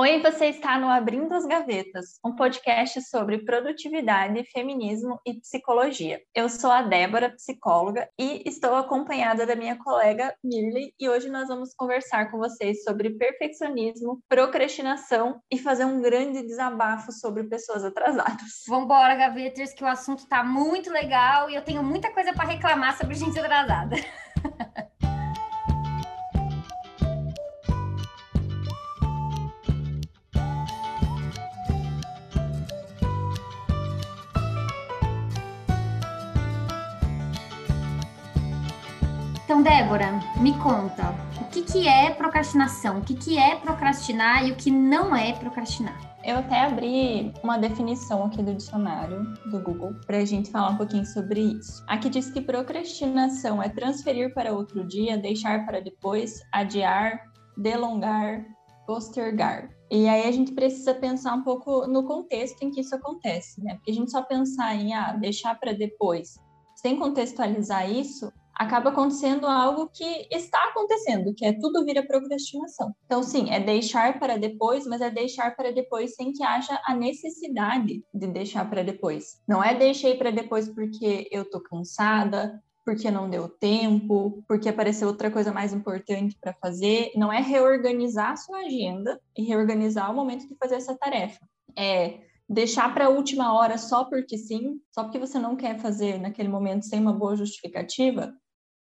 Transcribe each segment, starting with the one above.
Oi, você está no Abrindo as Gavetas, um podcast sobre produtividade, feminismo e psicologia. Eu sou a Débora, psicóloga, e estou acompanhada da minha colega Mirley, e hoje nós vamos conversar com vocês sobre perfeccionismo, procrastinação e fazer um grande desabafo sobre pessoas atrasadas. Vambora, gaveters, que o assunto está muito legal e eu tenho muita coisa para reclamar sobre gente atrasada. Então, Débora, me conta, o que, que é procrastinação? O que, que é procrastinar e o que não é procrastinar? Eu até abri uma definição aqui do dicionário do Google para a gente falar um pouquinho sobre isso. Aqui diz que procrastinação é transferir para outro dia, deixar para depois, adiar, delongar, postergar. E aí a gente precisa pensar um pouco no contexto em que isso acontece, né? Porque a gente só pensar em ah, deixar para depois, sem contextualizar isso, acaba acontecendo algo que está acontecendo, que é tudo vira procrastinação. Então, sim, é deixar para depois, mas é deixar para depois sem que haja a necessidade de deixar para depois. Não é deixei para depois porque eu tô cansada, porque não deu tempo, porque apareceu outra coisa mais importante para fazer. Não é reorganizar a sua agenda e reorganizar o momento de fazer essa tarefa. É deixar para a última hora só porque sim, só porque você não quer fazer naquele momento sem uma boa justificativa,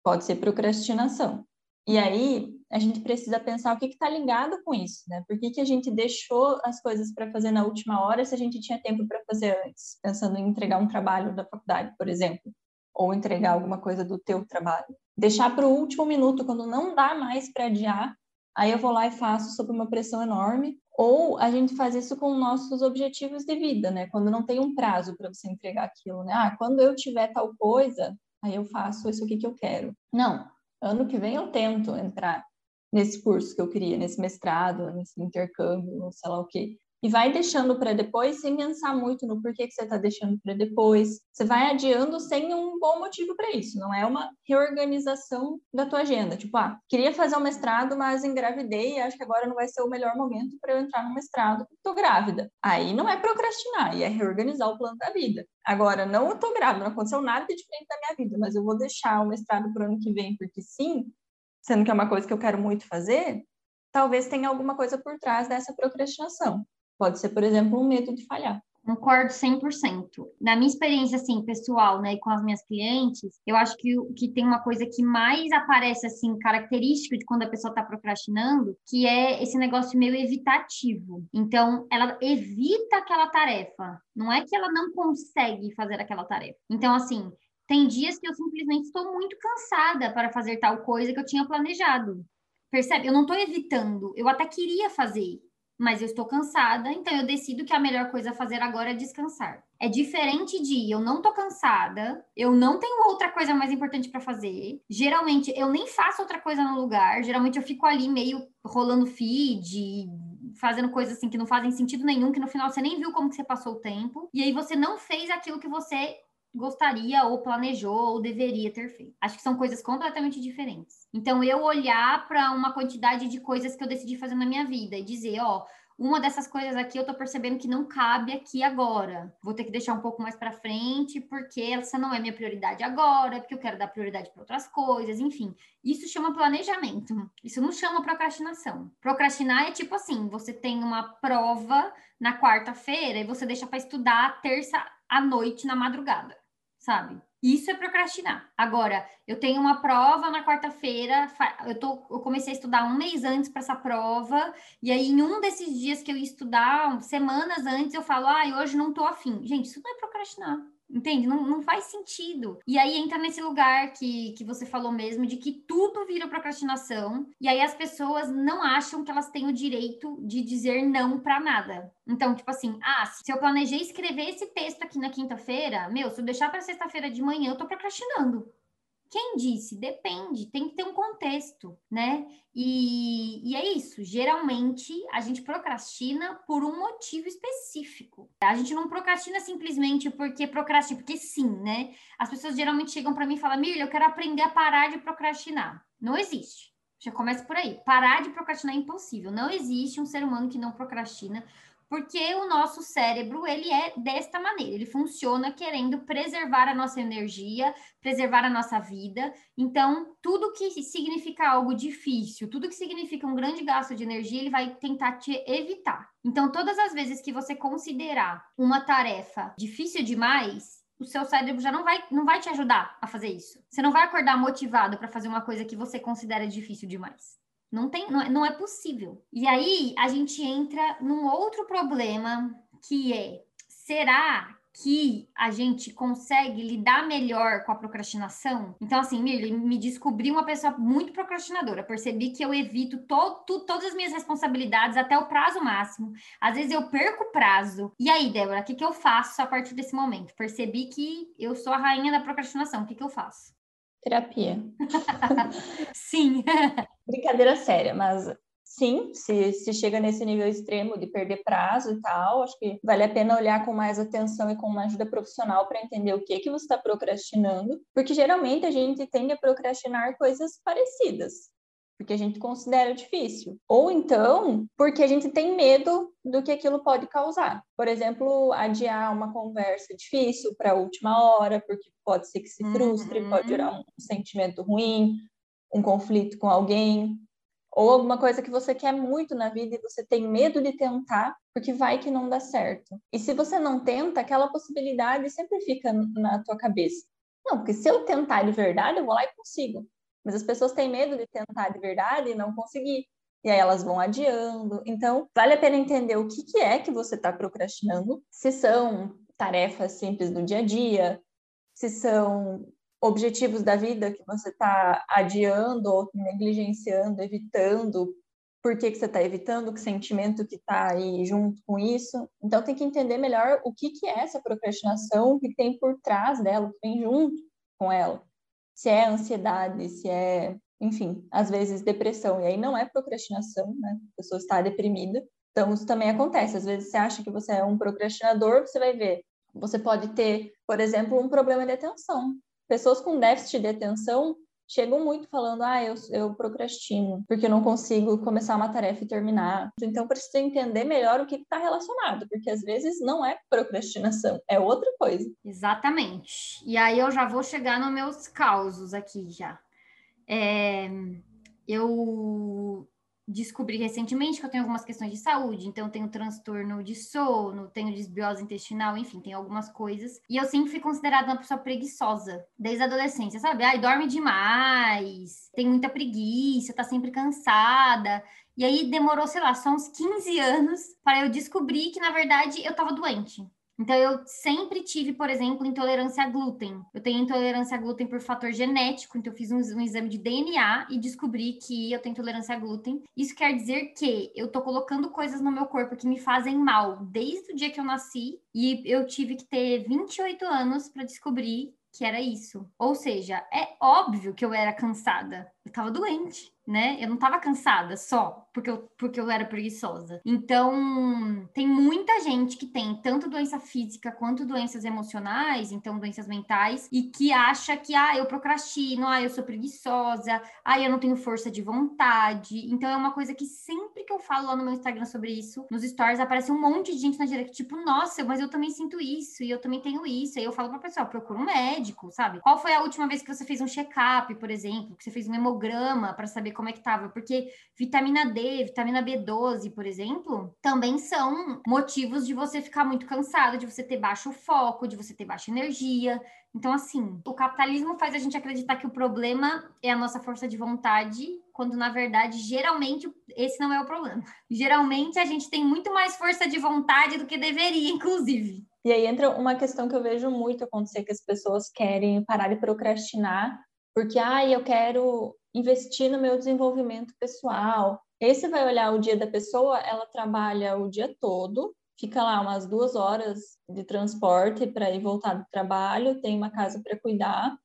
Pode ser procrastinação. E aí, a gente precisa pensar o que está ligado com isso, né? Por que, que a gente deixou as coisas para fazer na última hora se a gente tinha tempo para fazer antes? Pensando em entregar um trabalho da faculdade, por exemplo, ou entregar alguma coisa do teu trabalho. Deixar para o último minuto, quando não dá mais para adiar, aí eu vou lá e faço sob uma pressão enorme. Ou a gente faz isso com nossos objetivos de vida, né? Quando não tem um prazo para você entregar aquilo, né? Ah, quando eu tiver tal coisa, aí eu faço isso aqui que eu quero. Não, ano que vem eu tento entrar nesse curso que eu queria, nesse mestrado, nesse intercâmbio, sei lá o quê e vai deixando para depois sem pensar muito no porquê que você está deixando para depois. Você vai adiando sem um bom motivo para isso. Não é uma reorganização da tua agenda. Tipo, ah, queria fazer um mestrado, mas engravidei e acho que agora não vai ser o melhor momento para eu entrar no mestrado porque estou grávida. Aí não é procrastinar, e é reorganizar o plano da vida. Agora, não estou grávida, não aconteceu nada de diferente da minha vida, mas eu vou deixar o mestrado para o ano que vem porque sim, sendo que é uma coisa que eu quero muito fazer, talvez tenha alguma coisa por trás dessa procrastinação. Pode ser, por exemplo, um medo de falhar. Concordo 100%. Na minha experiência, assim, pessoal, né, com as minhas clientes, eu acho que, que tem uma coisa que mais aparece, assim, característica de quando a pessoa está procrastinando, que é esse negócio meio evitativo. Então, ela evita aquela tarefa. Não é que ela não consegue fazer aquela tarefa. Então, assim, tem dias que eu simplesmente estou muito cansada para fazer tal coisa que eu tinha planejado. Percebe? Eu não estou evitando. Eu até queria fazer, mas eu estou cansada, então eu decido que a melhor coisa a fazer agora é descansar. É diferente de eu não tô cansada, eu não tenho outra coisa mais importante para fazer. Geralmente eu nem faço outra coisa no lugar, geralmente eu fico ali meio rolando feed, fazendo coisas assim que não fazem sentido nenhum, que no final você nem viu como que você passou o tempo, e aí você não fez aquilo que você gostaria ou planejou ou deveria ter feito. Acho que são coisas completamente diferentes. Então, eu olhar para uma quantidade de coisas que eu decidi fazer na minha vida e dizer, ó, uma dessas coisas aqui eu tô percebendo que não cabe aqui agora. Vou ter que deixar um pouco mais para frente, porque essa não é minha prioridade agora, porque eu quero dar prioridade para outras coisas, enfim. Isso chama planejamento. Isso não chama procrastinação. Procrastinar é tipo assim, você tem uma prova na quarta-feira e você deixa para estudar terça à noite na madrugada, sabe? Isso é procrastinar. Agora, eu tenho uma prova na quarta-feira, eu, eu comecei a estudar um mês antes para essa prova, e aí em um desses dias que eu ia estudar, semanas antes, eu falo, ah, hoje não tô afim. Gente, isso não é procrastinar. Entende? Não, não faz sentido. E aí entra nesse lugar que, que você falou mesmo, de que tudo vira procrastinação, e aí as pessoas não acham que elas têm o direito de dizer não para nada. Então, tipo assim, ah, se eu planejei escrever esse texto aqui na quinta-feira, meu, se eu deixar para sexta-feira de manhã, eu tô procrastinando. Quem disse? Depende, tem que ter um contexto, né? E, e, é isso. Geralmente a gente procrastina por um motivo específico. A gente não procrastina simplesmente porque procrastina, porque sim, né? As pessoas geralmente chegam para mim e falam: Mirla, eu quero aprender a parar de procrastinar. Não existe. Já começa por aí. Parar de procrastinar é impossível. Não existe um ser humano que não procrastina, porque o nosso cérebro, ele é desta maneira, ele funciona querendo preservar a nossa energia, preservar a nossa vida. Então, tudo que significa algo difícil, tudo que significa um grande gasto de energia, ele vai tentar te evitar. Então, todas as vezes que você considerar uma tarefa difícil demais, o seu cérebro já não vai, não vai te ajudar a fazer isso. Você não vai acordar motivado para fazer uma coisa que você considera difícil demais. Não tem, não é, não é possível. E aí a gente entra num outro problema que é: será que a gente consegue lidar melhor com a procrastinação. Então, assim, Mirli, me descobri uma pessoa muito procrastinadora. Percebi que eu evito to, to, todas as minhas responsabilidades até o prazo máximo. Às vezes eu perco o prazo. E aí, Débora, o que, que eu faço a partir desse momento? Percebi que eu sou a rainha da procrastinação. O que, que eu faço? Terapia. Sim. Brincadeira séria, mas sim, se, se chega nesse nível extremo de perder prazo e tal, acho que vale a pena olhar com mais atenção e com uma ajuda profissional para entender o que que você está procrastinando, porque geralmente a gente tende a procrastinar coisas parecidas porque a gente considera difícil. Ou então, porque a gente tem medo do que aquilo pode causar. Por exemplo, adiar uma conversa difícil para a última hora, porque pode ser que se frustre, uhum. pode gerar um sentimento ruim, um conflito com alguém, ou alguma coisa que você quer muito na vida e você tem medo de tentar, porque vai que não dá certo. E se você não tenta, aquela possibilidade sempre fica na tua cabeça. Não, porque se eu tentar de verdade, eu vou lá e consigo. Mas as pessoas têm medo de tentar de verdade e não conseguir. E aí elas vão adiando. Então, vale a pena entender o que, que é que você está procrastinando, se são tarefas simples do dia a dia, se são objetivos da vida que você está adiando ou negligenciando, evitando, por que, que você está evitando, que sentimento que está aí junto com isso. Então, tem que entender melhor o que, que é essa procrastinação, o que tem por trás dela, o que vem junto com ela se é ansiedade, se é, enfim, às vezes depressão. E aí não é procrastinação, né? A pessoa está deprimida. Então, isso também acontece. Às vezes você acha que você é um procrastinador, você vai ver. Você pode ter, por exemplo, um problema de atenção. Pessoas com déficit de atenção chegam muito falando, ah, eu, eu procrastino, porque eu não consigo começar uma tarefa e terminar. Então, precisa entender melhor o que está relacionado, porque às vezes não é procrastinação, é outra coisa. Exatamente. E aí eu já vou chegar nos meus causos aqui já. É, eu descobri recentemente que eu tenho algumas questões de saúde, então tenho transtorno de sono, tenho desbiose intestinal, enfim, tem algumas coisas. E eu sempre fui considerada uma pessoa preguiçosa, desde a adolescência, sabe? Ai, dorme demais, tem muita preguiça, tá sempre cansada. E aí demorou, sei lá, só uns 15 anos para eu descobrir que, na verdade, eu tava doente. Então, eu sempre tive, por exemplo, intolerância a glúten. Eu tenho intolerância a glúten por fator genético, então eu fiz um, um, exame de DNA e descobri que eu tenho intolerância a glúten. Isso quer dizer que eu tô colocando coisas no meu corpo que me fazem mal desde o dia que eu nasci e eu tive que ter 28 anos para descobrir que era isso. Ou seja, é óbvio que eu era cansada. Eu tava doente né? Eu não estava cansada só porque eu, porque eu era preguiçosa. Então, tem muita gente que tem tanto doença física quanto doenças emocionais, então doenças mentais, e que acha que, ah, eu procrastino, ah, eu sou preguiçosa, ah, eu não tenho força de vontade. Então, é uma coisa que sempre que eu falo lá no meu Instagram sobre isso, nos stories, aparece um monte de gente na direct, tipo, nossa, mas eu também sinto isso, e eu também tenho isso. Aí eu falo pra pessoa, procura um médico, sabe? Qual foi a última vez que você fez um check-up, por exemplo, que você fez um hemograma para saber como é que tava, porque vitamina D, vitamina B12, por exemplo, também são motivos de você ficar muito cansado, de você ter baixo foco, de você ter baixa energia. Então, assim, o capitalismo faz a gente acreditar que o problema é a nossa força de vontade, quando na verdade, geralmente, esse não é o problema. Geralmente a gente tem muito mais força de vontade do que deveria, inclusive. E aí entra uma questão que eu vejo muito acontecer que as pessoas querem parar de procrastinar porque ah, eu quero investir no meu desenvolvimento pessoal. Aí você vai olhar o dia da pessoa, ela trabalha o dia todo, fica lá umas duas horas de transporte para ir voltar do trabalho, tem uma casa para cuidar,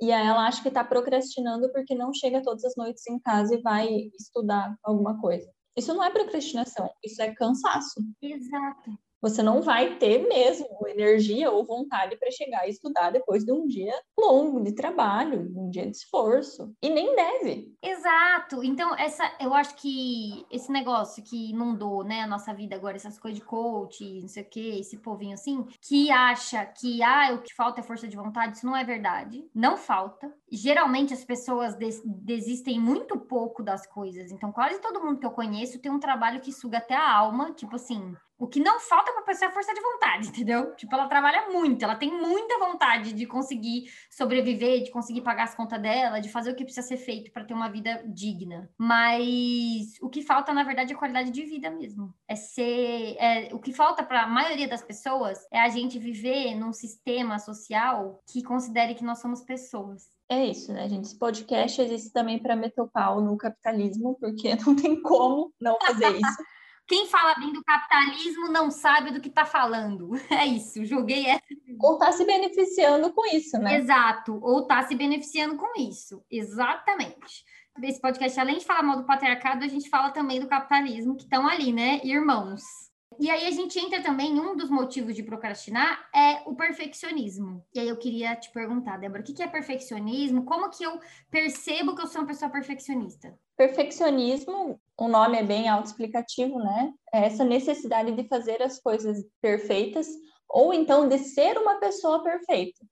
e aí ela acha que está procrastinando porque não chega todas as noites em casa e vai estudar alguma coisa. Isso não é procrastinação, isso é cansaço. Exato. Você não vai ter mesmo energia ou vontade para chegar e estudar depois de um dia longo de trabalho, um dia de esforço. E nem deve. Exato. Então, essa, eu acho que esse negócio que inundou, né, a nossa vida agora, essas coisas de coach, não sei o quê, esse povinho assim, que acha que ah, o que falta é força de vontade, isso não é verdade. Não falta. Geralmente as pessoas des desistem muito pouco das coisas. Então, quase todo mundo que eu conheço tem um trabalho que suga até a alma, tipo assim, o que não falta para a pessoa é força de vontade, entendeu? Tipo, ela trabalha muito, ela tem muita vontade de conseguir sobreviver, de conseguir pagar as contas dela, de fazer o que precisa ser feito para ter uma vida digna. Mas o que falta, na verdade, é qualidade de vida mesmo. É ser. É, o que falta para a maioria das pessoas é a gente viver num sistema social que considere que nós somos pessoas. É isso, né, gente? Esse podcast existe também para meter o pau no capitalismo, porque não tem como não fazer isso. Quem fala bem do capitalismo não sabe do que está falando. É isso, joguei essa. Ou está se beneficiando com isso, né? Exato, ou está se beneficiando com isso. Exatamente. Esse podcast, além de falar mal do patriarcado, a gente fala também do capitalismo, que estão ali, né? Irmãos. E aí a gente entra também, um dos motivos de procrastinar é o perfeccionismo. E aí eu queria te perguntar, Débora, o que é perfeccionismo? Como que eu percebo que eu sou uma pessoa perfeccionista? Perfeccionismo, o nome é bem autoexplicativo, né? É essa necessidade de fazer as coisas perfeitas ou então de ser uma pessoa perfeita,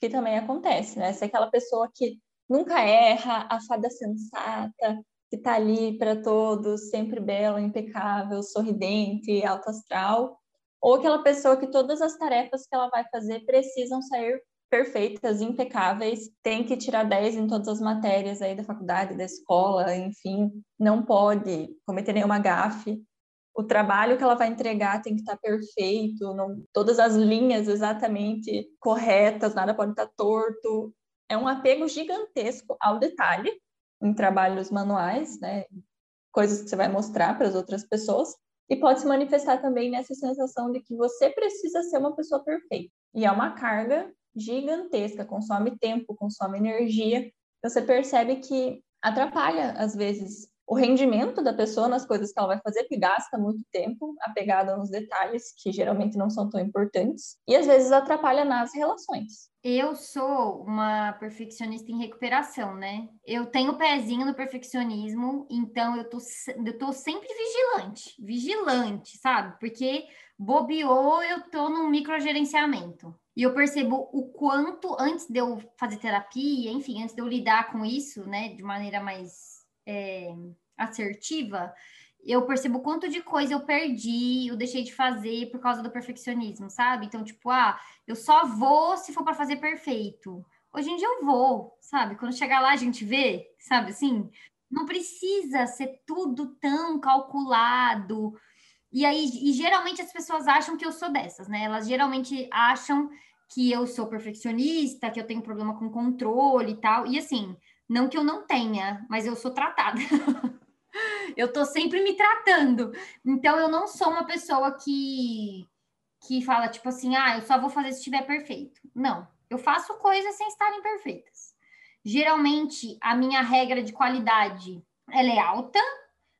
que também acontece, né? Ser aquela pessoa que nunca erra, a fada sensata, que está ali para todos, sempre bela, impecável, sorridente, alto astral, ou aquela pessoa que todas as tarefas que ela vai fazer precisam sair perfeitas, impecáveis, tem que tirar 10 em todas as matérias aí da faculdade, da escola, enfim, não pode cometer nenhuma gafe. O trabalho que ela vai entregar tem que estar perfeito, não, todas as linhas exatamente corretas, nada pode estar torto. É um apego gigantesco ao detalhe em trabalhos manuais, né? Coisas que você vai mostrar para as outras pessoas. E pode se manifestar também nessa sensação de que você precisa ser uma pessoa perfeita. E é uma carga gigantesca, consome tempo, consome energia. Você percebe que atrapalha, às vezes, o rendimento da pessoa nas coisas que ela vai fazer, que gasta muito tempo apegada nos detalhes, que geralmente não são tão importantes, e às vezes atrapalha nas relações. Eu sou uma perfeccionista em recuperação, né? Eu tenho pezinho no perfeccionismo, então eu tô, eu tô sempre vigilante, vigilante, sabe? Porque bobeou, eu tô num microgerenciamento. E eu percebo o quanto, antes de eu fazer terapia, enfim, antes de eu lidar com isso, né, de maneira mais é, assertiva, eu percebo quanto de coisa eu perdi, eu deixei de fazer por causa do perfeccionismo, sabe? Então, tipo, ah, eu só vou se for para fazer perfeito. Hoje em dia eu vou, sabe? Quando chegar lá a gente vê, sabe assim? Não precisa ser tudo tão calculado, e aí, e geralmente as pessoas acham que eu sou dessas, né? Elas geralmente acham que eu sou perfeccionista, que eu tenho problema com controle e tal. E assim, não que eu não tenha, mas eu sou tratada. eu tô sempre me tratando. Então eu não sou uma pessoa que que fala tipo assim: "Ah, eu só vou fazer se estiver perfeito". Não, eu faço coisas sem estarem perfeitas. Geralmente a minha regra de qualidade, ela é alta,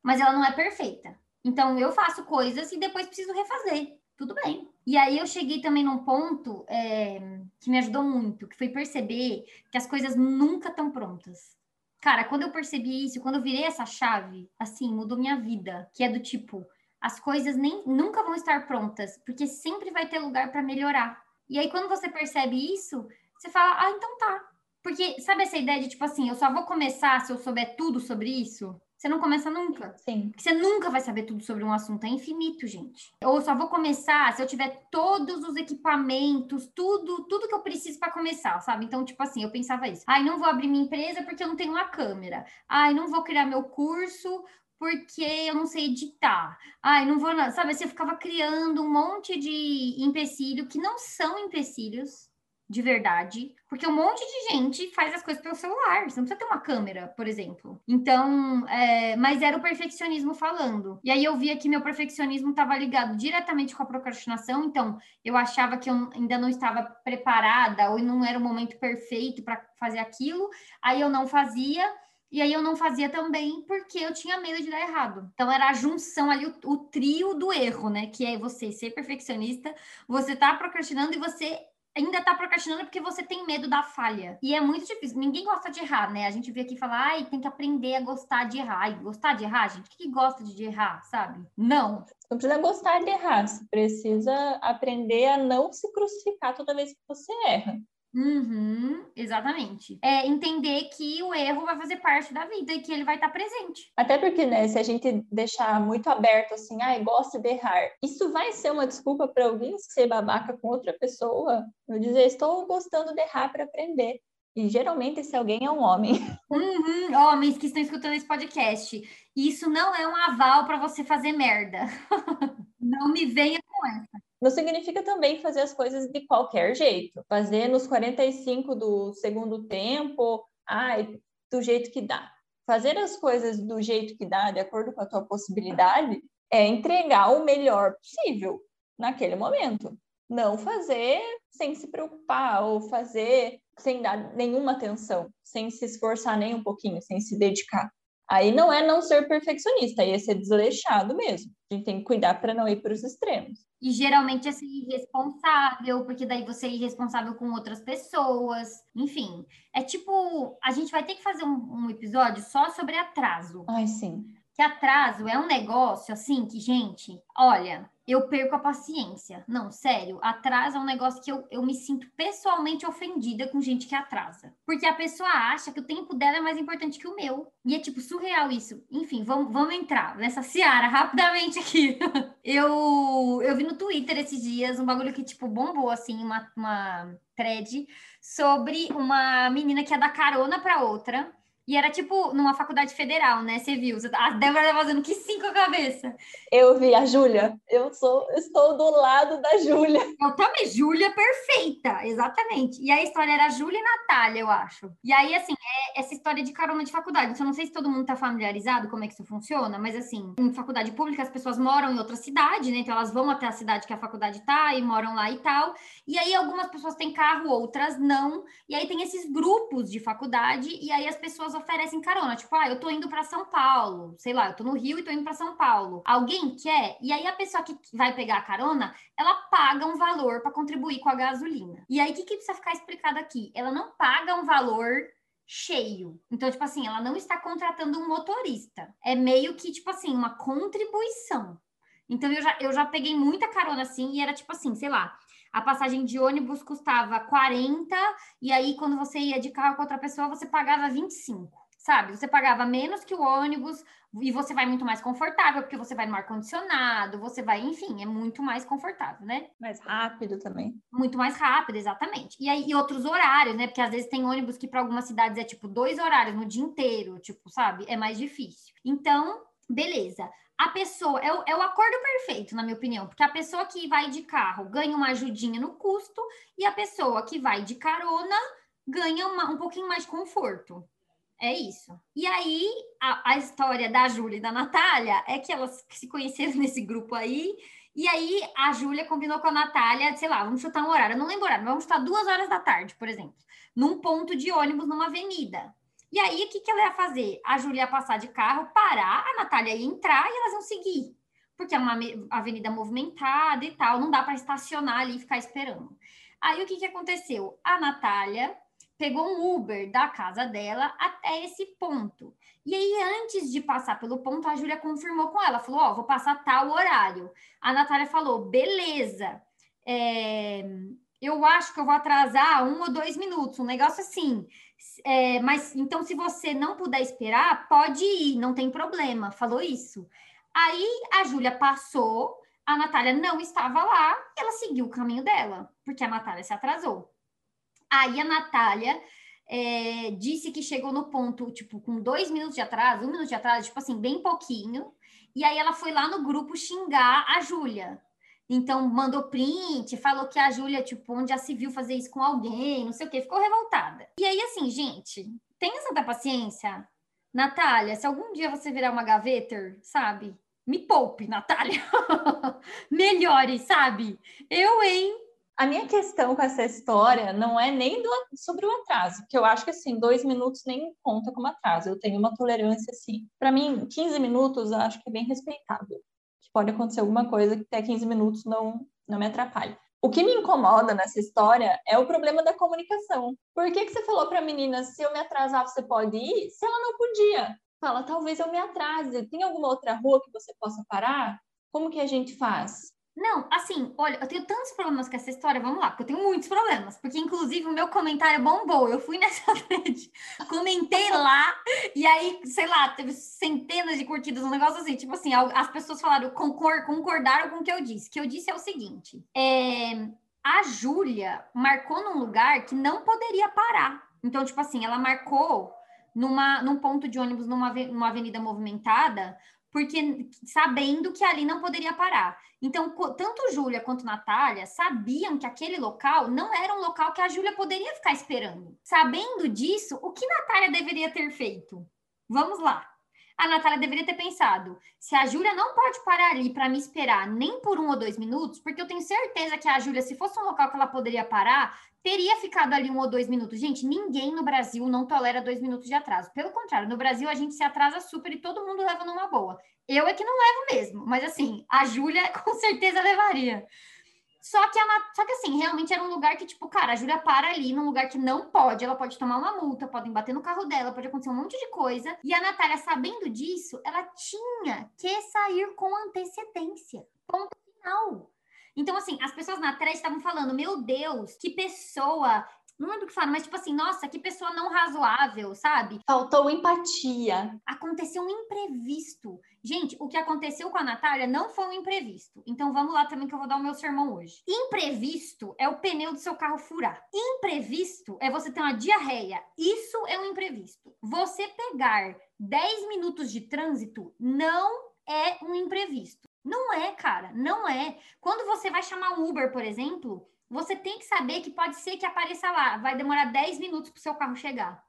mas ela não é perfeita. Então, eu faço coisas e depois preciso refazer. Tudo bem. E aí eu cheguei também num ponto é, que me ajudou muito, que foi perceber que as coisas nunca estão prontas. Cara, quando eu percebi isso, quando eu virei essa chave, assim, mudou minha vida, que é do tipo, as coisas nem nunca vão estar prontas, porque sempre vai ter lugar para melhorar. E aí quando você percebe isso, você fala: "Ah, então tá". Porque sabe essa ideia de tipo assim, eu só vou começar se eu souber tudo sobre isso? Você não começa nunca. Sim. Você nunca vai saber tudo sobre um assunto, é infinito, gente. Ou só vou começar se eu tiver todos os equipamentos, tudo, tudo que eu preciso para começar, sabe? Então, tipo assim, eu pensava isso. Ai, não vou abrir minha empresa porque eu não tenho uma câmera. Ai, não vou criar meu curso porque eu não sei editar. Ai, não vou, sabe? Você ficava criando um monte de empecilho que não são empecilhos de verdade, porque um monte de gente faz as coisas pelo celular, você não precisa ter uma câmera, por exemplo. Então, é, mas era o perfeccionismo falando. E aí eu via que meu perfeccionismo estava ligado diretamente com a procrastinação, então eu achava que eu ainda não estava preparada ou não era o momento perfeito para fazer aquilo, aí eu não fazia. E aí eu não fazia também porque eu tinha medo de dar errado. Então era a junção ali, o, o trio do erro, né? Que é você ser perfeccionista, você tá procrastinando e você ainda tá procrastinando porque você tem medo da falha. E é muito difícil. Ninguém gosta de errar, né? A gente vê aqui falar, ai, tem que aprender a gostar de errar. Ai, gostar de errar, gente? Que gosta de errar, sabe? Não. Não precisa gostar de errar, você precisa aprender a não se crucificar toda vez que você erra. Uhum, exatamente. É entender que o erro vai fazer parte da vida e que ele vai estar presente. Até porque, né, se a gente deixar muito aberto assim, ai, ah, gosto de errar, isso vai ser uma desculpa para alguém ser babaca com outra pessoa. Eu dizer, estou gostando de errar para aprender. E geralmente esse alguém é um homem. Uhum, homens que estão escutando esse podcast. Isso não é um aval para você fazer merda. não me venha Não significa também fazer as coisas de qualquer jeito. Fazer nos 45 do segundo tempo, ai, do jeito que dá. Fazer as coisas do jeito que dá, de acordo com a tua possibilidade, é entregar o melhor possível naquele momento. Não fazer sem se preocupar ou fazer sem dar nenhuma atenção, sem se esforçar nem um pouquinho, sem se dedicar. Aí não é não ser perfeccionista, aí é ser desleixado mesmo. A gente tem que cuidar para não ir para os extremos. E geralmente é ser irresponsável, porque daí você é irresponsável com outras pessoas. Enfim, é tipo, a gente vai ter que fazer um, um episódio só sobre atraso. Ai, sim. Que atraso é um negócio assim que, gente, olha, eu perco a paciência. Não, sério, atraso é um negócio que eu, eu me sinto pessoalmente ofendida com gente que atrasa. Porque a pessoa acha que o tempo dela é mais importante que o meu. E é tipo surreal isso. Enfim, vamos, vamos entrar nessa seara rapidamente aqui. eu, eu vi no Twitter esses dias um bagulho que, tipo, bombou assim, uma, uma thread sobre uma menina que ia dar carona para outra e era tipo numa faculdade federal, né? Você viu? A Débora tá fazendo que cinco a cabeça. Eu vi a Júlia. Eu sou, estou do lado da Júlia. Eu também, Júlia perfeita, exatamente. E a história era Júlia e Natália, eu acho. E aí, assim, é essa história de carona de faculdade. Então, não sei se todo mundo tá familiarizado como é que isso funciona, mas assim, em faculdade pública, as pessoas moram em outra cidade, né? Então elas vão até a cidade que a faculdade tá e moram lá e tal. E aí algumas pessoas têm carro, outras não. E aí tem esses grupos de faculdade, e aí as pessoas oferecem carona, tipo, ah, eu tô indo para São Paulo, sei lá, eu tô no Rio e tô indo para São Paulo. Alguém quer? E aí a pessoa que vai pegar a carona, ela paga um valor para contribuir com a gasolina. E aí o que, que precisa ficar explicado aqui? Ela não paga um valor cheio. Então, tipo assim, ela não está contratando um motorista. É meio que, tipo assim, uma contribuição. Então, eu já, eu já peguei muita carona assim, e era tipo assim, sei lá, a passagem de ônibus custava 40, e aí quando você ia de carro com outra pessoa, você pagava 25, sabe? Você pagava menos que o ônibus e você vai muito mais confortável, porque você vai no ar-condicionado, você vai, enfim, é muito mais confortável, né? Mais rápido também. Muito mais rápido, exatamente. E aí, e outros horários, né? Porque às vezes tem ônibus que para algumas cidades é tipo dois horários no dia inteiro, tipo, sabe? É mais difícil. Então, beleza a pessoa, é o, é o acordo perfeito, na minha opinião, porque a pessoa que vai de carro ganha uma ajudinha no custo e a pessoa que vai de carona ganha uma, um pouquinho mais de conforto. É isso. E aí, a, a história da Júlia e da Natália é que elas se conheceram nesse grupo aí, e aí a Júlia combinou com a Natália, sei lá, vamos chutar um horário, eu não lembro horário, vamos chutar duas horas da tarde, por exemplo, num ponto de ônibus numa avenida. E aí, o que, que ela ia fazer? A Júlia ia passar de carro, parar, a Natália ia entrar e elas iam seguir. Porque é uma avenida movimentada e tal, não dá para estacionar ali e ficar esperando. Aí, o que, que aconteceu? A Natália pegou um Uber da casa dela até esse ponto. E aí, antes de passar pelo ponto, a Júlia confirmou com ela, falou: Ó, oh, vou passar tal horário. A Natália falou: beleza. É, eu acho que eu vou atrasar um ou dois minutos, um negócio assim. É, mas então, se você não puder esperar, pode ir, não tem problema. Falou isso. Aí a Júlia passou, a Natália não estava lá, ela seguiu o caminho dela, porque a Natália se atrasou. Aí a Natália é, disse que chegou no ponto, tipo, com dois minutos de atraso, um minuto de atraso, tipo assim, bem pouquinho. E aí ela foi lá no grupo xingar a Júlia. Então, mandou print, falou que a Júlia, tipo, onde já se viu fazer isso com alguém, não sei o quê, ficou revoltada. E aí, assim, gente, tenha santa paciência. Natália, se algum dia você virar uma gaveta, sabe? Me poupe, Natália. Melhore, sabe? Eu, hein? A minha questão com essa história não é nem do, sobre o atraso, que eu acho que assim, dois minutos nem conta como atraso. Eu tenho uma tolerância assim. Para mim, 15 minutos eu acho que é bem respeitável. Pode acontecer alguma coisa que até 15 minutos não, não me atrapalhe. O que me incomoda nessa história é o problema da comunicação. Por que, que você falou para a menina, se eu me atrasar, você pode ir? Se ela não podia. Fala, talvez eu me atrase. Tem alguma outra rua que você possa parar? Como que a gente faz? Não, assim, olha, eu tenho tantos problemas com essa história, vamos lá, porque eu tenho muitos problemas, porque inclusive o meu comentário bombou, eu fui nessa rede, comentei lá, e aí, sei lá, teve centenas de curtidas, um negócio assim, tipo assim, as pessoas falaram, concordaram com o que eu disse, que eu disse é o seguinte, é, a Júlia marcou num lugar que não poderia parar, então, tipo assim, ela marcou numa, num ponto de ônibus numa, numa avenida movimentada, porque sabendo que ali não poderia parar. Então, tanto Júlia quanto Natália sabiam que aquele local não era um local que a Júlia poderia ficar esperando. Sabendo disso, o que Natália deveria ter feito? Vamos lá. A Natália deveria ter pensado: se a Júlia não pode parar ali para me esperar nem por um ou dois minutos, porque eu tenho certeza que a Júlia, se fosse um local que ela poderia parar, teria ficado ali um ou dois minutos. Gente, ninguém no Brasil não tolera dois minutos de atraso. Pelo contrário, no Brasil a gente se atrasa super e todo mundo leva numa boa. Eu é que não levo mesmo, mas assim, a Júlia com certeza levaria. Só que, a, só que assim, realmente era um lugar que, tipo, cara, a Júlia para ali num lugar que não pode, ela pode tomar uma multa, podem bater no carro dela, pode acontecer um monte de coisa. E a Natália, sabendo disso, ela tinha que sair com antecedência. Ponto final. Então, assim, as pessoas na thread estavam falando, meu Deus, que pessoa não lembro o que fala, mas tipo assim, nossa, que pessoa não razoável, sabe? Faltou empatia. Aconteceu um imprevisto. Gente, o que aconteceu com a Natália não foi um imprevisto. Então vamos lá também que eu vou dar o meu sermão hoje. Imprevisto é o pneu do seu carro furar. Imprevisto é você ter uma diarreia. Isso é um imprevisto. Você pegar 10 minutos de trânsito não é um imprevisto. Não é, cara, não é. Quando você vai chamar um Uber, por exemplo, você tem que saber que pode ser que apareça lá, vai demorar 10 minutos para o seu carro chegar.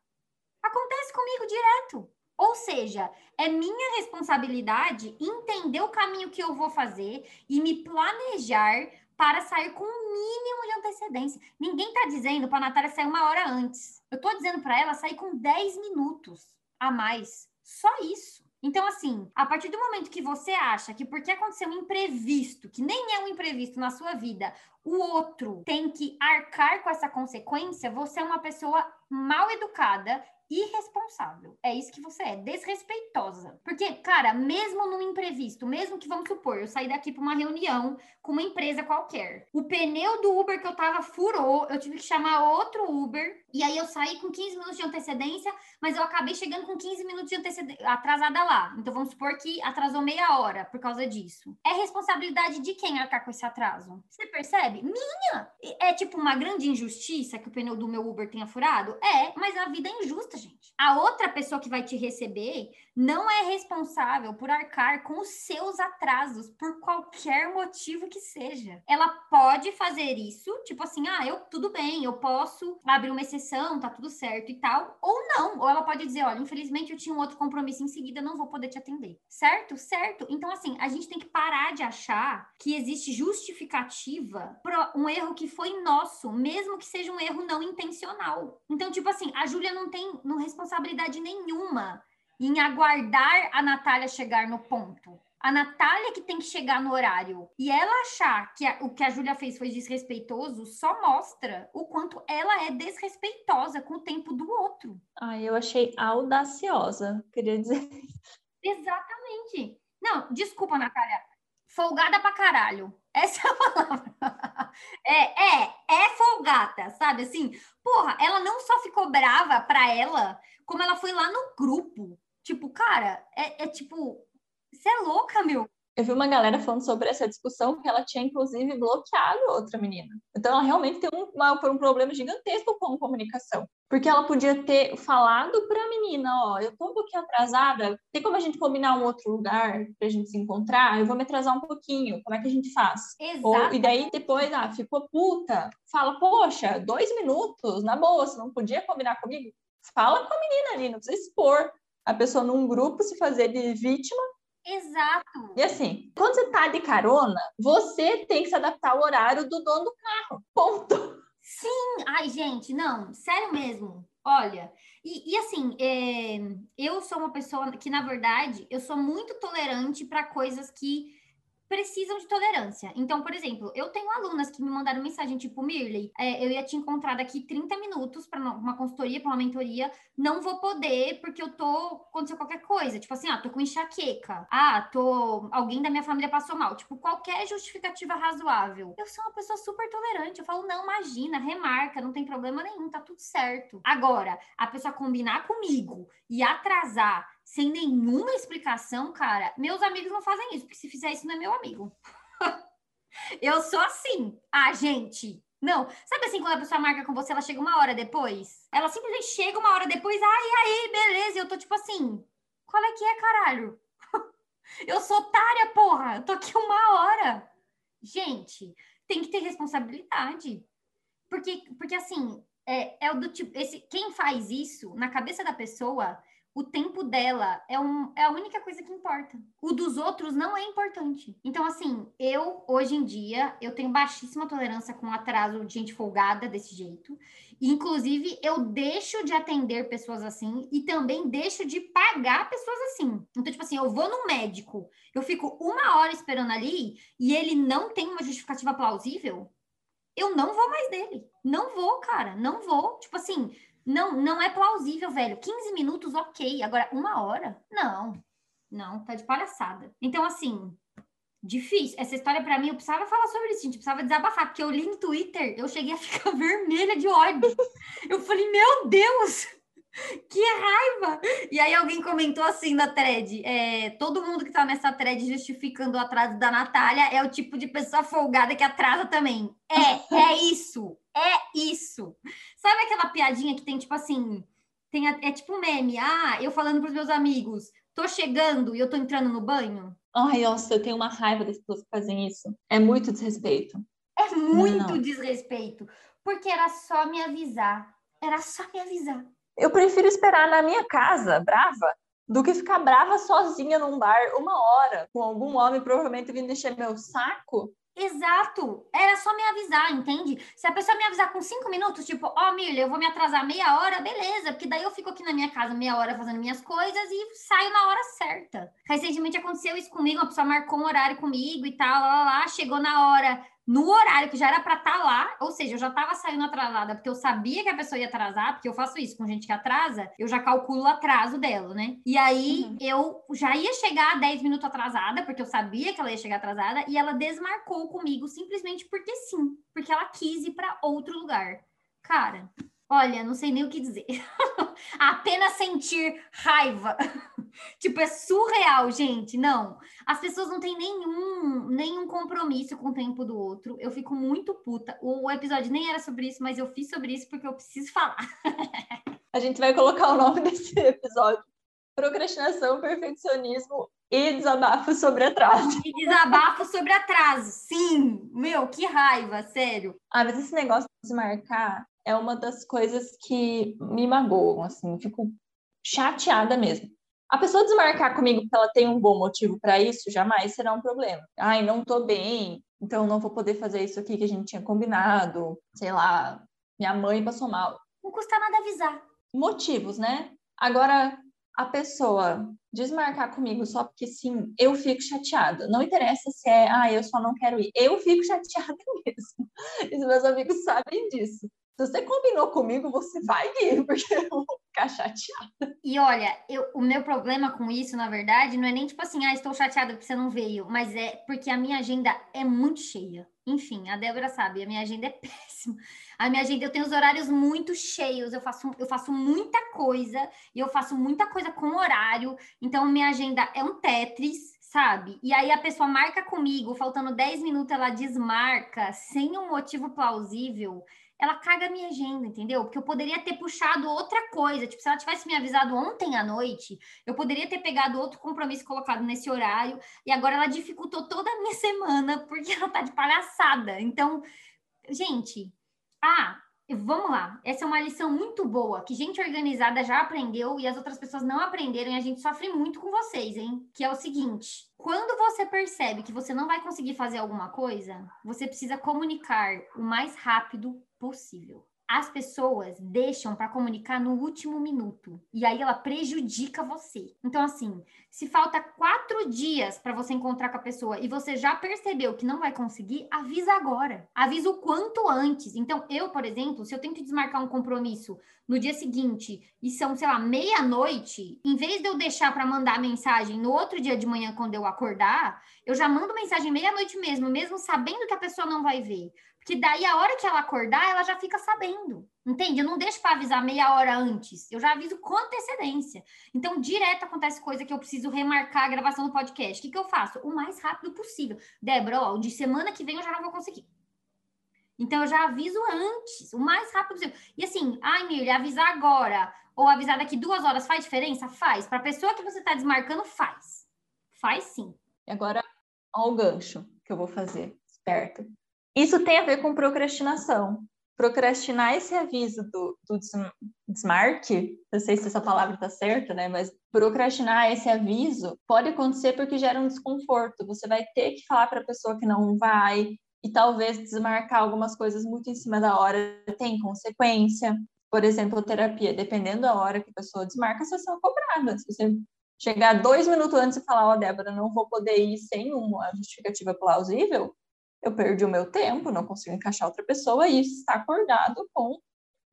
Acontece comigo direto. Ou seja, é minha responsabilidade entender o caminho que eu vou fazer e me planejar para sair com o um mínimo de antecedência. Ninguém está dizendo para a Natália sair uma hora antes. Eu estou dizendo para ela sair com 10 minutos a mais. Só isso. Então, assim, a partir do momento que você acha que porque aconteceu um imprevisto, que nem é um imprevisto na sua vida, o outro tem que arcar com essa consequência, você é uma pessoa mal educada irresponsável. É isso que você é, desrespeitosa. Porque, cara, mesmo num imprevisto, mesmo que vamos supor, eu saí daqui para uma reunião com uma empresa qualquer. O pneu do Uber que eu tava furou, eu tive que chamar outro Uber, e aí eu saí com 15 minutos de antecedência, mas eu acabei chegando com 15 minutos de antecedência atrasada lá. Então vamos supor que atrasou meia hora por causa disso. É responsabilidade de quem arcar com esse atraso? Você percebe? Minha! É tipo uma grande injustiça que o pneu do meu Uber tenha furado? É, mas a vida é injusta, gente. A outra pessoa que vai te receber não é responsável por arcar com os seus atrasos por qualquer motivo que seja. Ela pode fazer isso, tipo assim, ah, eu tudo bem, eu posso abrir uma exceção, tá tudo certo e tal, ou não. Ou ela pode dizer, olha, infelizmente eu tinha um outro compromisso em seguida, não vou poder te atender. Certo? Certo. Então assim, a gente tem que parar de achar que existe justificativa para um erro que foi nosso, mesmo que seja um erro não intencional. Então, tipo assim, a Júlia não tem não responsabilidade nenhuma em aguardar a Natália chegar no ponto. A Natália que tem que chegar no horário. E ela achar que a, o que a Júlia fez foi desrespeitoso só mostra o quanto ela é desrespeitosa com o tempo do outro. Ah, eu achei audaciosa, queria dizer. Exatamente. Não, desculpa, Natália. Folgada pra caralho. Essa é a palavra. É, é, é folgada, sabe? Assim, porra, ela não só ficou brava pra ela, como ela foi lá no grupo Tipo, cara, é, é tipo, você é louca, meu. Eu vi uma galera falando sobre essa discussão que ela tinha, inclusive, bloqueado outra menina. Então, ela realmente tem um, uma, um problema gigantesco com comunicação. Porque ela podia ter falado para a menina: Ó, eu tô um pouquinho atrasada, tem como a gente combinar um outro lugar para a gente se encontrar? Eu vou me atrasar um pouquinho, como é que a gente faz? Exato. Ou, e daí depois, ah, ficou puta, fala: Poxa, dois minutos, na boa, você não podia combinar comigo? Fala com a menina ali, não precisa expor a pessoa num grupo se fazer de vítima Exato. E assim, quando você tá de carona, você tem que se adaptar ao horário do dono do carro. Ponto. Sim, ai, gente, não, sério mesmo. Olha, e, e assim, é, eu sou uma pessoa que, na verdade, eu sou muito tolerante para coisas que precisam de tolerância. Então, por exemplo, eu tenho alunas que me mandaram mensagem tipo, Mirley, é, eu ia te encontrar daqui 30 minutos para uma consultoria, para uma mentoria, não vou poder porque eu tô aconteceu qualquer coisa, tipo assim, ah, tô com enxaqueca. Ah, tô alguém da minha família passou mal, tipo, qualquer justificativa razoável. Eu sou uma pessoa super tolerante, eu falo, não, imagina, remarca, não tem problema nenhum, tá tudo certo. Agora, a pessoa combinar comigo e atrasar sem nenhuma explicação, cara, meus amigos não fazem isso, porque se fizer isso não é meu amigo. eu sou assim. Ah, gente, não. Sabe assim, quando a pessoa marca com você, ela chega uma hora depois? Ela simplesmente chega uma hora depois, ai, aí, beleza. Eu tô tipo assim, qual é que é, caralho? eu sou otária, porra. Eu tô aqui uma hora. Gente, tem que ter responsabilidade. Porque, porque assim, é, é do tipo, esse, quem faz isso na cabeça da pessoa o tempo dela é, um, é a única coisa que importa. O dos outros não é importante. Então, assim, eu, hoje em dia, eu tenho baixíssima tolerância com atraso de gente folgada desse jeito. Inclusive, eu deixo de atender pessoas assim e também deixo de pagar pessoas assim. Então, tipo assim, eu vou no médico, eu fico uma hora esperando ali e ele não tem uma justificativa plausível, eu não vou mais dele. Não vou, cara, não vou. Tipo assim, não, não é plausível, velho. 15 minutos, ok. Agora, uma hora? Não. Não, tá de palhaçada. Então, assim, difícil. Essa história, para mim, eu precisava falar sobre isso, gente. Eu precisava desabafar, porque eu li no Twitter, eu cheguei a ficar vermelha de ódio. Eu falei, meu Deus! Que raiva! E aí alguém comentou assim na thread: é, todo mundo que tá nessa thread justificando o atraso da Natália é o tipo de pessoa folgada que atrasa também. É, é isso, é isso. Sabe aquela piadinha que tem tipo assim, tem é tipo meme, ah, eu falando pros meus amigos, tô chegando e eu tô entrando no banho? Ai, nossa, eu tenho uma raiva das pessoas que fazem isso. É muito desrespeito. É muito não. desrespeito. Porque era só me avisar. Era só me avisar. Eu prefiro esperar na minha casa, brava, do que ficar brava sozinha num bar uma hora, com algum homem provavelmente vindo encher meu saco. Exato, era só me avisar, entende? Se a pessoa me avisar com cinco minutos, tipo, ó, oh, eu vou me atrasar meia hora, beleza, porque daí eu fico aqui na minha casa meia hora fazendo minhas coisas e saio na hora certa. Recentemente aconteceu isso comigo, uma pessoa marcou um horário comigo e tal, lá, lá, lá chegou na hora, no horário que já era para estar tá lá, ou seja, eu já estava saindo atrasada porque eu sabia que a pessoa ia atrasar, porque eu faço isso com gente que atrasa, eu já calculo o atraso dela, né? E aí uhum. eu já ia chegar 10 minutos atrasada, porque eu sabia que ela ia chegar atrasada, e ela desmarcou comigo simplesmente porque sim, porque ela quis ir para outro lugar. Cara, Olha, não sei nem o que dizer. Apenas sentir raiva. tipo, é surreal, gente. Não. As pessoas não têm nenhum, nenhum compromisso com o tempo do outro. Eu fico muito puta. O episódio nem era sobre isso, mas eu fiz sobre isso porque eu preciso falar. A gente vai colocar o nome desse episódio. Procrastinação, perfeccionismo e desabafo sobre atraso. E desabafo sobre atraso, sim. Meu, que raiva, sério. Ah, mas esse negócio de marcar é uma das coisas que me magoam, assim, fico chateada mesmo. A pessoa desmarcar comigo porque ela tem um bom motivo para isso, jamais será um problema. Ai, não tô bem, então não vou poder fazer isso aqui que a gente tinha combinado. Sei lá, minha mãe passou mal. Não custa nada avisar. Motivos, né? Agora, a pessoa desmarcar comigo só porque sim, eu fico chateada. Não interessa se é, ah, eu só não quero ir. Eu fico chateada mesmo. E os meus amigos sabem disso. Se você combinou comigo, você vai ir, porque eu vou ficar chateada. E olha, eu, o meu problema com isso, na verdade, não é nem tipo assim, ah, estou chateada porque você não veio, mas é porque a minha agenda é muito cheia. Enfim, a Débora sabe, a minha agenda é péssima. A minha agenda, eu tenho os horários muito cheios, eu faço, eu faço muita coisa, e eu faço muita coisa com horário, então minha agenda é um Tetris, sabe? E aí a pessoa marca comigo, faltando 10 minutos, ela desmarca, sem um motivo plausível ela caga a minha agenda, entendeu? Porque eu poderia ter puxado outra coisa. Tipo, se ela tivesse me avisado ontem à noite, eu poderia ter pegado outro compromisso colocado nesse horário. E agora ela dificultou toda a minha semana porque ela tá de palhaçada. Então, gente, ah, Vamos lá, essa é uma lição muito boa que gente organizada já aprendeu e as outras pessoas não aprenderam e a gente sofre muito com vocês, hein? Que é o seguinte: quando você percebe que você não vai conseguir fazer alguma coisa, você precisa comunicar o mais rápido possível as pessoas deixam para comunicar no último minuto. E aí ela prejudica você. Então, assim, se falta quatro dias para você encontrar com a pessoa e você já percebeu que não vai conseguir, avisa agora. Avisa o quanto antes. Então, eu, por exemplo, se eu tenho que desmarcar um compromisso no dia seguinte e são, sei lá, meia-noite, em vez de eu deixar para mandar mensagem no outro dia de manhã quando eu acordar, eu já mando mensagem meia-noite mesmo, mesmo sabendo que a pessoa não vai ver. Porque daí, a hora que ela acordar, ela já fica sabendo. Entende? Eu não deixo para avisar meia hora antes. Eu já aviso com antecedência. Então, direto acontece coisa que eu preciso remarcar a gravação do podcast. O que, que eu faço? O mais rápido possível. Débora, ó, de semana que vem eu já não vou conseguir. Então, eu já aviso antes, o mais rápido possível. E assim, ai, Mirля, avisar agora ou avisar daqui duas horas faz diferença? Faz. Para a pessoa que você está desmarcando, faz. Faz sim. E agora, ó o gancho que eu vou fazer. Esperto. Isso tem a ver com procrastinação. Procrastinar esse aviso do, do desmarque, não sei se essa palavra está certa, né? Mas procrastinar esse aviso pode acontecer porque gera um desconforto. Você vai ter que falar para a pessoa que não vai, e talvez desmarcar algumas coisas muito em cima da hora tem consequência. Por exemplo, terapia, dependendo da hora que a pessoa desmarca, você é cobrada. Se você chegar dois minutos antes e falar, ó, oh, Débora, não vou poder ir sem uma justificativa plausível, eu perdi o meu tempo, não consigo encaixar outra pessoa, e isso está acordado com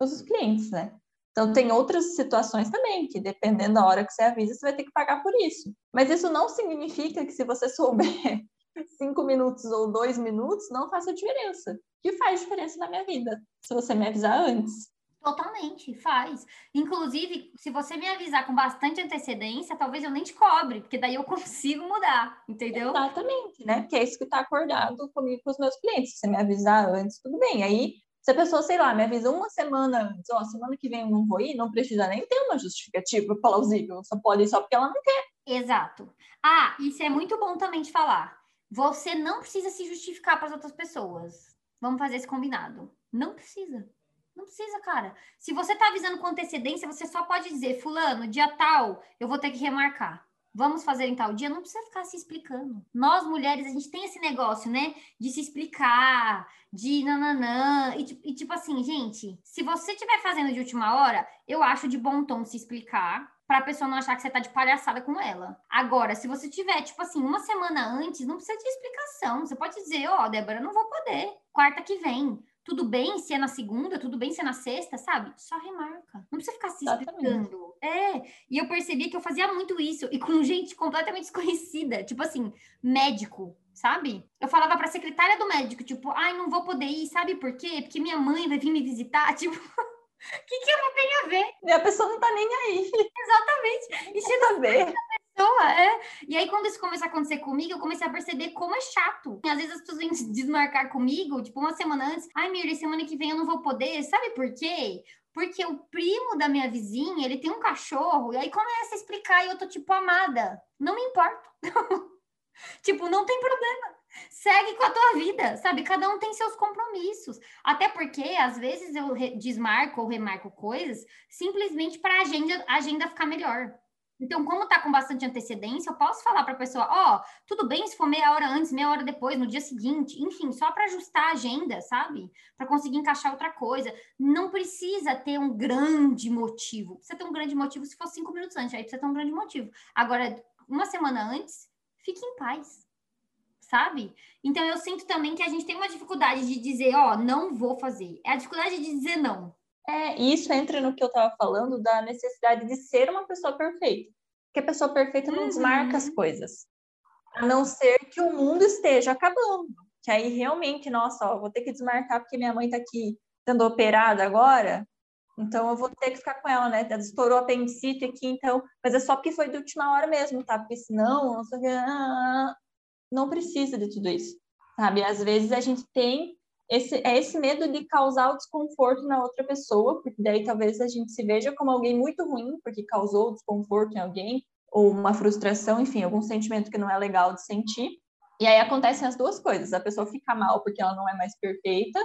os clientes, né? Então, tem outras situações também, que dependendo da hora que você avisa, você vai ter que pagar por isso. Mas isso não significa que se você souber cinco minutos ou dois minutos, não faça diferença. Que faz diferença na minha vida, se você me avisar antes. Totalmente, faz. Inclusive, se você me avisar com bastante antecedência, talvez eu nem te cobre, porque daí eu consigo mudar, entendeu? Exatamente, né? Porque é isso que está acordado comigo com os meus clientes. Se você me avisar antes, tudo bem. Aí, se a pessoa, sei lá, me avisa uma semana antes, ó, semana que vem eu não vou ir, não precisa nem ter uma justificativa plausível, só pode ir só porque ela não quer. Exato. Ah, isso é muito bom também de falar. Você não precisa se justificar para as outras pessoas. Vamos fazer esse combinado. Não precisa. Não precisa, cara. Se você tá avisando com antecedência, você só pode dizer, fulano, dia tal, eu vou ter que remarcar. Vamos fazer em tal dia, não precisa ficar se explicando. Nós, mulheres, a gente tem esse negócio, né? De se explicar, de nananã. E, e tipo assim, gente, se você estiver fazendo de última hora, eu acho de bom tom se explicar, para a pessoa não achar que você tá de palhaçada com ela. Agora, se você tiver, tipo assim, uma semana antes, não precisa de explicação. Você pode dizer, ó, oh, Débora, não vou poder. Quarta que vem. Tudo bem se é na segunda, tudo bem se é na sexta, sabe? Só remarca. Não precisa ficar se explicando. É. E eu percebi que eu fazia muito isso. E com gente completamente desconhecida. Tipo assim, médico, sabe? Eu falava pra secretária do médico, tipo, ai, não vou poder ir, sabe por quê? Porque minha mãe vai vir me visitar. Tipo. O que, que ela tem a ver? E a pessoa não tá nem aí. Exatamente. E se não ver pessoa, é. E aí, quando isso começou a acontecer comigo, eu comecei a perceber como é chato. Às vezes as pessoas vêm desmarcar comigo, tipo, uma semana antes. Ai, Mirly, semana que vem eu não vou poder. Sabe por quê? Porque o primo da minha vizinha, ele tem um cachorro, e aí começa a explicar e eu tô tipo, amada, não me importo. tipo, não tem problema. Segue com a tua vida, sabe? Cada um tem seus compromissos. Até porque, às vezes, eu desmarco ou remarco coisas simplesmente para a agenda, agenda ficar melhor. Então, como está com bastante antecedência, eu posso falar para a pessoa, ó, oh, tudo bem se for meia hora antes, meia hora depois, no dia seguinte, enfim, só para ajustar a agenda, sabe? Para conseguir encaixar outra coisa. Não precisa ter um grande motivo. Precisa ter um grande motivo se for cinco minutos antes, aí precisa ter um grande motivo. Agora, uma semana antes, fique em paz, sabe? Então, eu sinto também que a gente tem uma dificuldade de dizer, ó, oh, não vou fazer. É a dificuldade de dizer não. É, isso entra no que eu estava falando da necessidade de ser uma pessoa perfeita. Porque a pessoa perfeita não uhum. desmarca as coisas. A não ser que o mundo esteja acabando. Que aí realmente, nossa, ó, vou ter que desmarcar porque minha mãe está aqui sendo operada agora. Então eu vou ter que ficar com ela, né? Ela estourou a apendicite aqui, então. Mas é só porque foi de última hora mesmo, tá? Porque senão, não, sei, não precisa de tudo isso, sabe? Às vezes a gente tem esse, é esse medo de causar o desconforto na outra pessoa, porque daí talvez a gente se veja como alguém muito ruim, porque causou desconforto em alguém, ou uma frustração, enfim, algum sentimento que não é legal de sentir. E aí acontecem as duas coisas: a pessoa fica mal porque ela não é mais perfeita,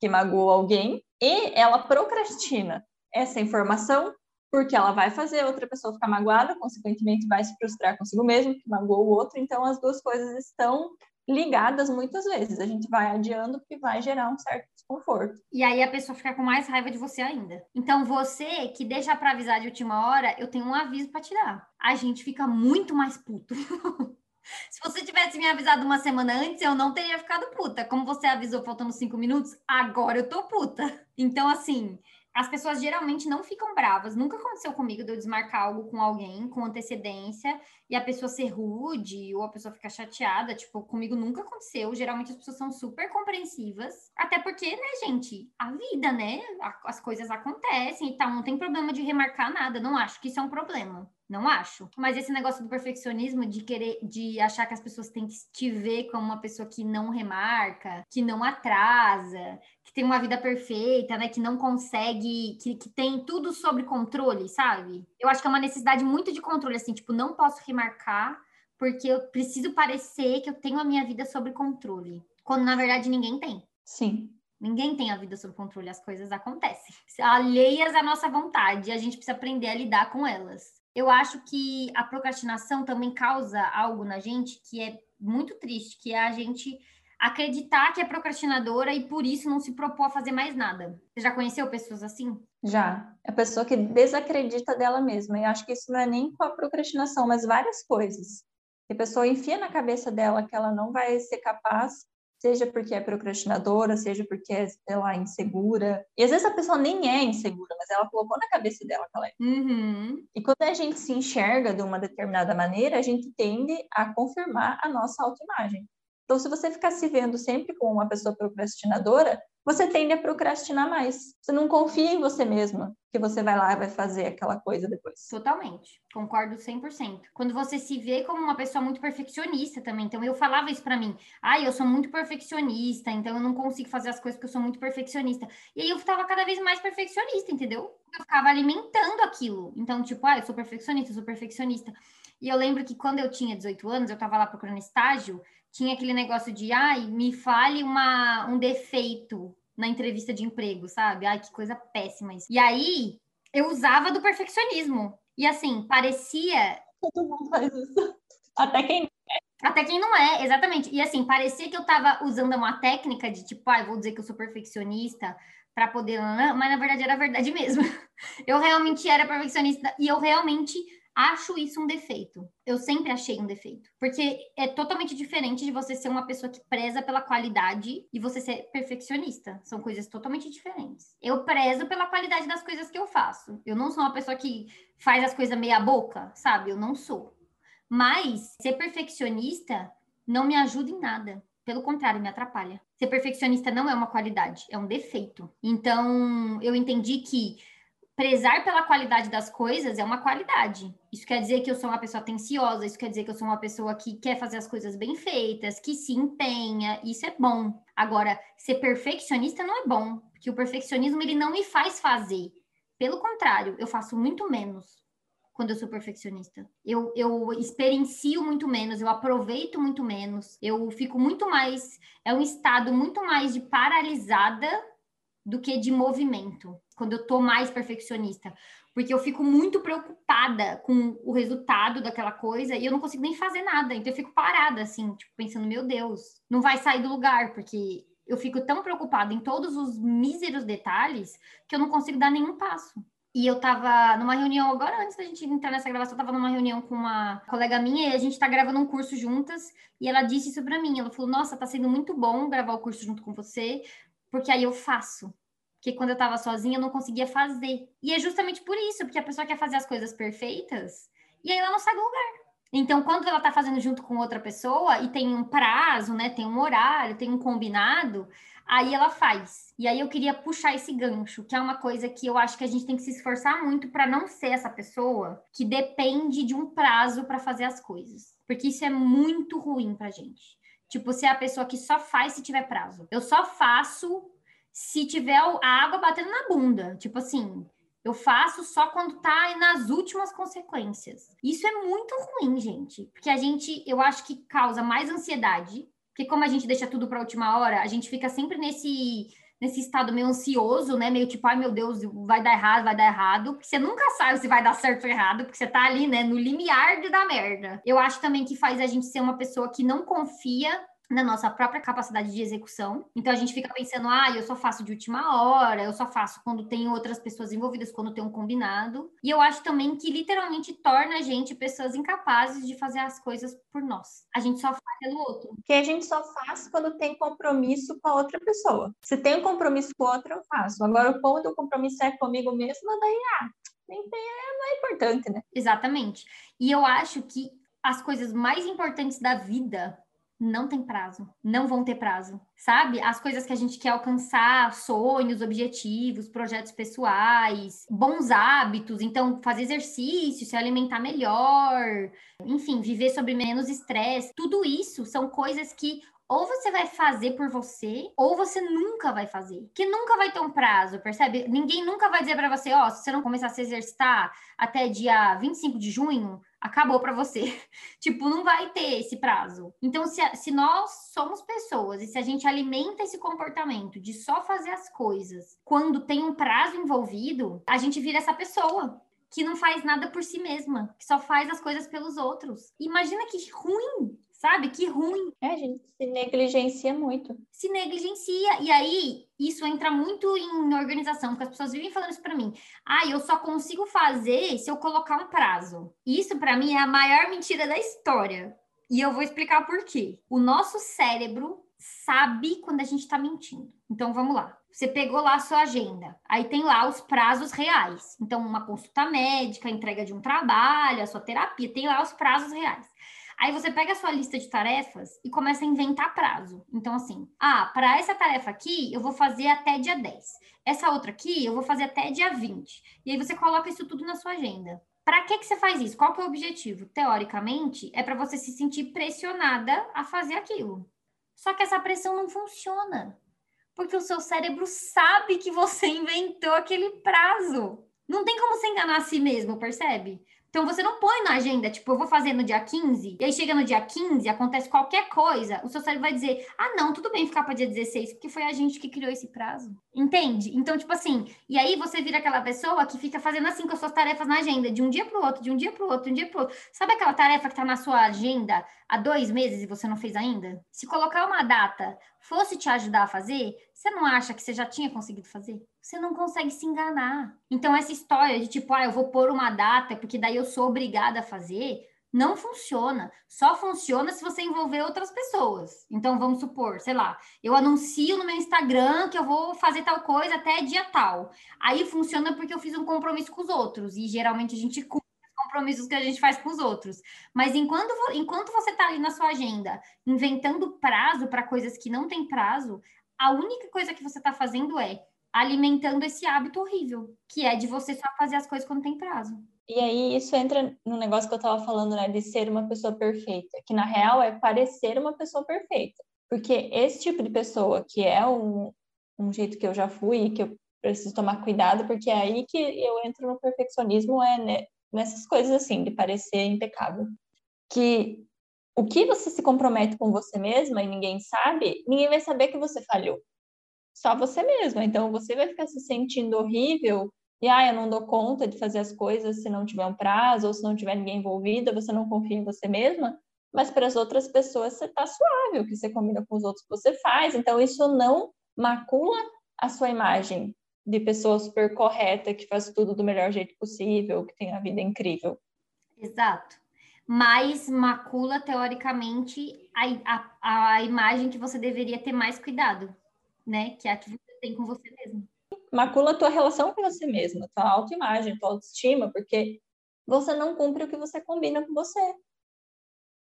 que magoou alguém e ela procrastina essa informação porque ela vai fazer outra pessoa ficar magoada, consequentemente vai se frustrar consigo mesmo, que magoou o outro, então as duas coisas estão ligadas muitas vezes. A gente vai adiando porque vai gerar um certo desconforto. E aí a pessoa fica com mais raiva de você ainda. Então você que deixa para avisar de última hora, eu tenho um aviso para te dar. A gente fica muito mais puto. Se você tivesse me avisado uma semana antes, eu não teria ficado puta. Como você avisou faltando cinco minutos, agora eu tô puta. Então, assim, as pessoas geralmente não ficam bravas. Nunca aconteceu comigo de eu desmarcar algo com alguém com antecedência e a pessoa ser rude ou a pessoa ficar chateada. Tipo, comigo nunca aconteceu. Geralmente as pessoas são super compreensivas. Até porque, né, gente, a vida, né? As coisas acontecem e tal. Não tem problema de remarcar nada. Não acho que isso é um problema. Não acho. Mas esse negócio do perfeccionismo, de querer, de achar que as pessoas têm que te ver como uma pessoa que não remarca, que não atrasa, que tem uma vida perfeita, né? Que não consegue, que, que tem tudo sobre controle, sabe? Eu acho que é uma necessidade muito de controle, assim, tipo, não posso remarcar porque eu preciso parecer que eu tenho a minha vida sob controle. Quando na verdade ninguém tem. Sim. Ninguém tem a vida sob controle, as coisas acontecem. Alheias à nossa vontade, a gente precisa aprender a lidar com elas eu acho que a procrastinação também causa algo na gente que é muito triste, que é a gente acreditar que é procrastinadora e por isso não se propor a fazer mais nada. Você já conheceu pessoas assim? Já. É a pessoa que desacredita dela mesma. E acho que isso não é nem com a procrastinação, mas várias coisas. a pessoa enfia na cabeça dela que ela não vai ser capaz seja porque é procrastinadora, seja porque é, sei lá, insegura. E às vezes a pessoa nem é insegura, mas ela colocou na cabeça dela que ela é. Uhum. E quando a gente se enxerga de uma determinada maneira, a gente tende a confirmar a nossa autoimagem. Então, se você ficar se vendo sempre como uma pessoa procrastinadora, você tende a procrastinar mais. Você não confia em você mesma que você vai lá e vai fazer aquela coisa depois. Totalmente. Concordo 100%. Quando você se vê como uma pessoa muito perfeccionista também. Então, eu falava isso para mim. Ah, eu sou muito perfeccionista, então eu não consigo fazer as coisas porque eu sou muito perfeccionista. E aí eu ficava cada vez mais perfeccionista, entendeu? Eu ficava alimentando aquilo. Então, tipo, ah, eu sou perfeccionista, eu sou perfeccionista. E eu lembro que quando eu tinha 18 anos, eu tava lá procurando estágio, tinha aquele negócio de, ai, me fale uma, um defeito na entrevista de emprego, sabe? Ai, que coisa péssima isso. E aí, eu usava do perfeccionismo. E assim, parecia. Todo mundo faz isso. Até quem é. Até quem não é, exatamente. E assim, parecia que eu tava usando uma técnica de tipo, ai, ah, vou dizer que eu sou perfeccionista para poder. Mas na verdade era verdade mesmo. Eu realmente era perfeccionista e eu realmente acho isso um defeito. Eu sempre achei um defeito. Porque é totalmente diferente de você ser uma pessoa que preza pela qualidade e você ser perfeccionista. São coisas totalmente diferentes. Eu prezo pela qualidade das coisas que eu faço. Eu não sou uma pessoa que faz as coisas meia boca, sabe? Eu não sou. Mas ser perfeccionista não me ajuda em nada. Pelo contrário, me atrapalha. Ser perfeccionista não é uma qualidade, é um defeito. Então, eu entendi que prezar pela qualidade das coisas é uma qualidade. Isso quer dizer que eu sou uma pessoa atenciosa, isso quer dizer que eu sou uma pessoa que quer fazer as coisas bem feitas, que se empenha, isso é bom. Agora, ser perfeccionista não é bom, porque o perfeccionismo ele não me faz fazer. Pelo contrário, eu faço muito menos quando eu sou perfeccionista. Eu, eu experiencio muito menos, eu aproveito muito menos, eu fico muito mais. É um estado muito mais de paralisada do que de movimento quando eu tô mais perfeccionista, porque eu fico muito preocupada com o resultado daquela coisa e eu não consigo nem fazer nada, então eu fico parada assim, tipo pensando, meu Deus, não vai sair do lugar, porque eu fico tão preocupada em todos os míseros detalhes que eu não consigo dar nenhum passo. E eu tava numa reunião agora, antes da gente entrar nessa gravação, eu tava numa reunião com uma colega minha e a gente tá gravando um curso juntas. E ela disse isso pra mim. Ela falou: Nossa, tá sendo muito bom gravar o curso junto com você, porque aí eu faço que quando eu estava sozinha eu não conseguia fazer. E é justamente por isso, porque a pessoa quer fazer as coisas perfeitas e aí ela não sai do lugar. Então, quando ela está fazendo junto com outra pessoa e tem um prazo, né, tem um horário, tem um combinado, aí ela faz. E aí eu queria puxar esse gancho, que é uma coisa que eu acho que a gente tem que se esforçar muito para não ser essa pessoa que depende de um prazo para fazer as coisas. Porque isso é muito ruim pra gente. Tipo, ser a pessoa que só faz se tiver prazo. Eu só faço se tiver a água batendo na bunda. Tipo assim, eu faço só quando tá nas últimas consequências. Isso é muito ruim, gente, porque a gente, eu acho que causa mais ansiedade, porque como a gente deixa tudo para a última hora, a gente fica sempre nesse nesse estado meio ansioso, né? Meio tipo, ai meu Deus, vai dar errado, vai dar errado. Porque você nunca sabe se vai dar certo ou errado, porque você tá ali, né, no limiar dar merda. Eu acho também que faz a gente ser uma pessoa que não confia na nossa própria capacidade de execução. Então a gente fica pensando, ah, eu só faço de última hora, eu só faço quando tem outras pessoas envolvidas, quando tem um combinado. E eu acho também que literalmente torna a gente pessoas incapazes de fazer as coisas por nós. A gente só faz pelo outro. Que a gente só faz quando tem compromisso com a outra pessoa. Se tem um compromisso com outra, eu faço. Agora, quando o compromisso é comigo mesma, daí, ah, nem tem, é, não é importante, né? Exatamente. E eu acho que as coisas mais importantes da vida não tem prazo, não vão ter prazo, sabe? As coisas que a gente quer alcançar, sonhos, objetivos, projetos pessoais, bons hábitos, então fazer exercício, se alimentar melhor, enfim, viver sobre menos estresse, tudo isso são coisas que ou você vai fazer por você, ou você nunca vai fazer. Que nunca vai ter um prazo, percebe? Ninguém nunca vai dizer para você, ó, oh, se você não começar a se exercitar até dia 25 de junho, acabou para você. tipo, não vai ter esse prazo. Então, se, se nós somos pessoas e se a gente alimenta esse comportamento de só fazer as coisas quando tem um prazo envolvido, a gente vira essa pessoa que não faz nada por si mesma, que só faz as coisas pelos outros. Imagina que ruim sabe? Que ruim. É, a gente se negligencia muito. Se negligencia. E aí, isso entra muito em organização, porque as pessoas vivem falando isso para mim. Ah, eu só consigo fazer se eu colocar um prazo. Isso, para mim, é a maior mentira da história. E eu vou explicar por quê. O nosso cérebro sabe quando a gente está mentindo. Então, vamos lá. Você pegou lá a sua agenda, aí tem lá os prazos reais. Então, uma consulta médica, entrega de um trabalho, a sua terapia, tem lá os prazos reais. Aí você pega a sua lista de tarefas e começa a inventar prazo. Então, assim, ah, para essa tarefa aqui, eu vou fazer até dia 10. Essa outra aqui, eu vou fazer até dia 20. E aí você coloca isso tudo na sua agenda. Para que, que você faz isso? Qual que é o objetivo? Teoricamente, é para você se sentir pressionada a fazer aquilo. Só que essa pressão não funciona. Porque o seu cérebro sabe que você inventou aquele prazo. Não tem como você enganar a si mesmo, percebe? Então você não põe na agenda, tipo, eu vou fazer no dia 15, e aí chega no dia 15, acontece qualquer coisa, o seu cérebro vai dizer: "Ah, não, tudo bem ficar para dia 16, porque foi a gente que criou esse prazo". Entende? Então, tipo assim, e aí você vira aquela pessoa que fica fazendo assim com as suas tarefas na agenda, de um dia para o outro, de um dia para o outro, de um dia para o outro. Sabe aquela tarefa que está na sua agenda há dois meses e você não fez ainda? Se colocar uma data fosse te ajudar a fazer, você não acha que você já tinha conseguido fazer? Você não consegue se enganar. Então, essa história de tipo, ah, eu vou pôr uma data porque daí eu sou obrigada a fazer, não funciona. Só funciona se você envolver outras pessoas. Então, vamos supor, sei lá, eu anuncio no meu Instagram que eu vou fazer tal coisa até dia tal. Aí funciona porque eu fiz um compromisso com os outros. E geralmente a gente cumpre compromissos que a gente faz com os outros. Mas enquanto, enquanto você está ali na sua agenda inventando prazo para coisas que não tem prazo, a única coisa que você está fazendo é alimentando esse hábito horrível, que é de você só fazer as coisas quando tem prazo. E aí isso entra no negócio que eu estava falando, né, de ser uma pessoa perfeita, que na real é parecer uma pessoa perfeita. Porque esse tipo de pessoa, que é um, um jeito que eu já fui e que eu preciso tomar cuidado, porque é aí que eu entro no perfeccionismo, é nessas coisas assim, de parecer impecável. Que o que você se compromete com você mesma e ninguém sabe, ninguém vai saber que você falhou. Só você mesma. Então você vai ficar se sentindo horrível e ah, eu não dou conta de fazer as coisas se não tiver um prazo ou se não tiver ninguém envolvido, você não confia em você mesma. Mas para as outras pessoas você está suave, o que você combina com os outros você faz. Então isso não macula a sua imagem de pessoa super correta, que faz tudo do melhor jeito possível, que tem a vida incrível. Exato. Mas macula, teoricamente, a, a, a imagem que você deveria ter mais cuidado, né? Que é a que você tem com você mesmo. Macula a tua relação com você mesma, tua autoimagem, tua autoestima, porque você não cumpre o que você combina com você.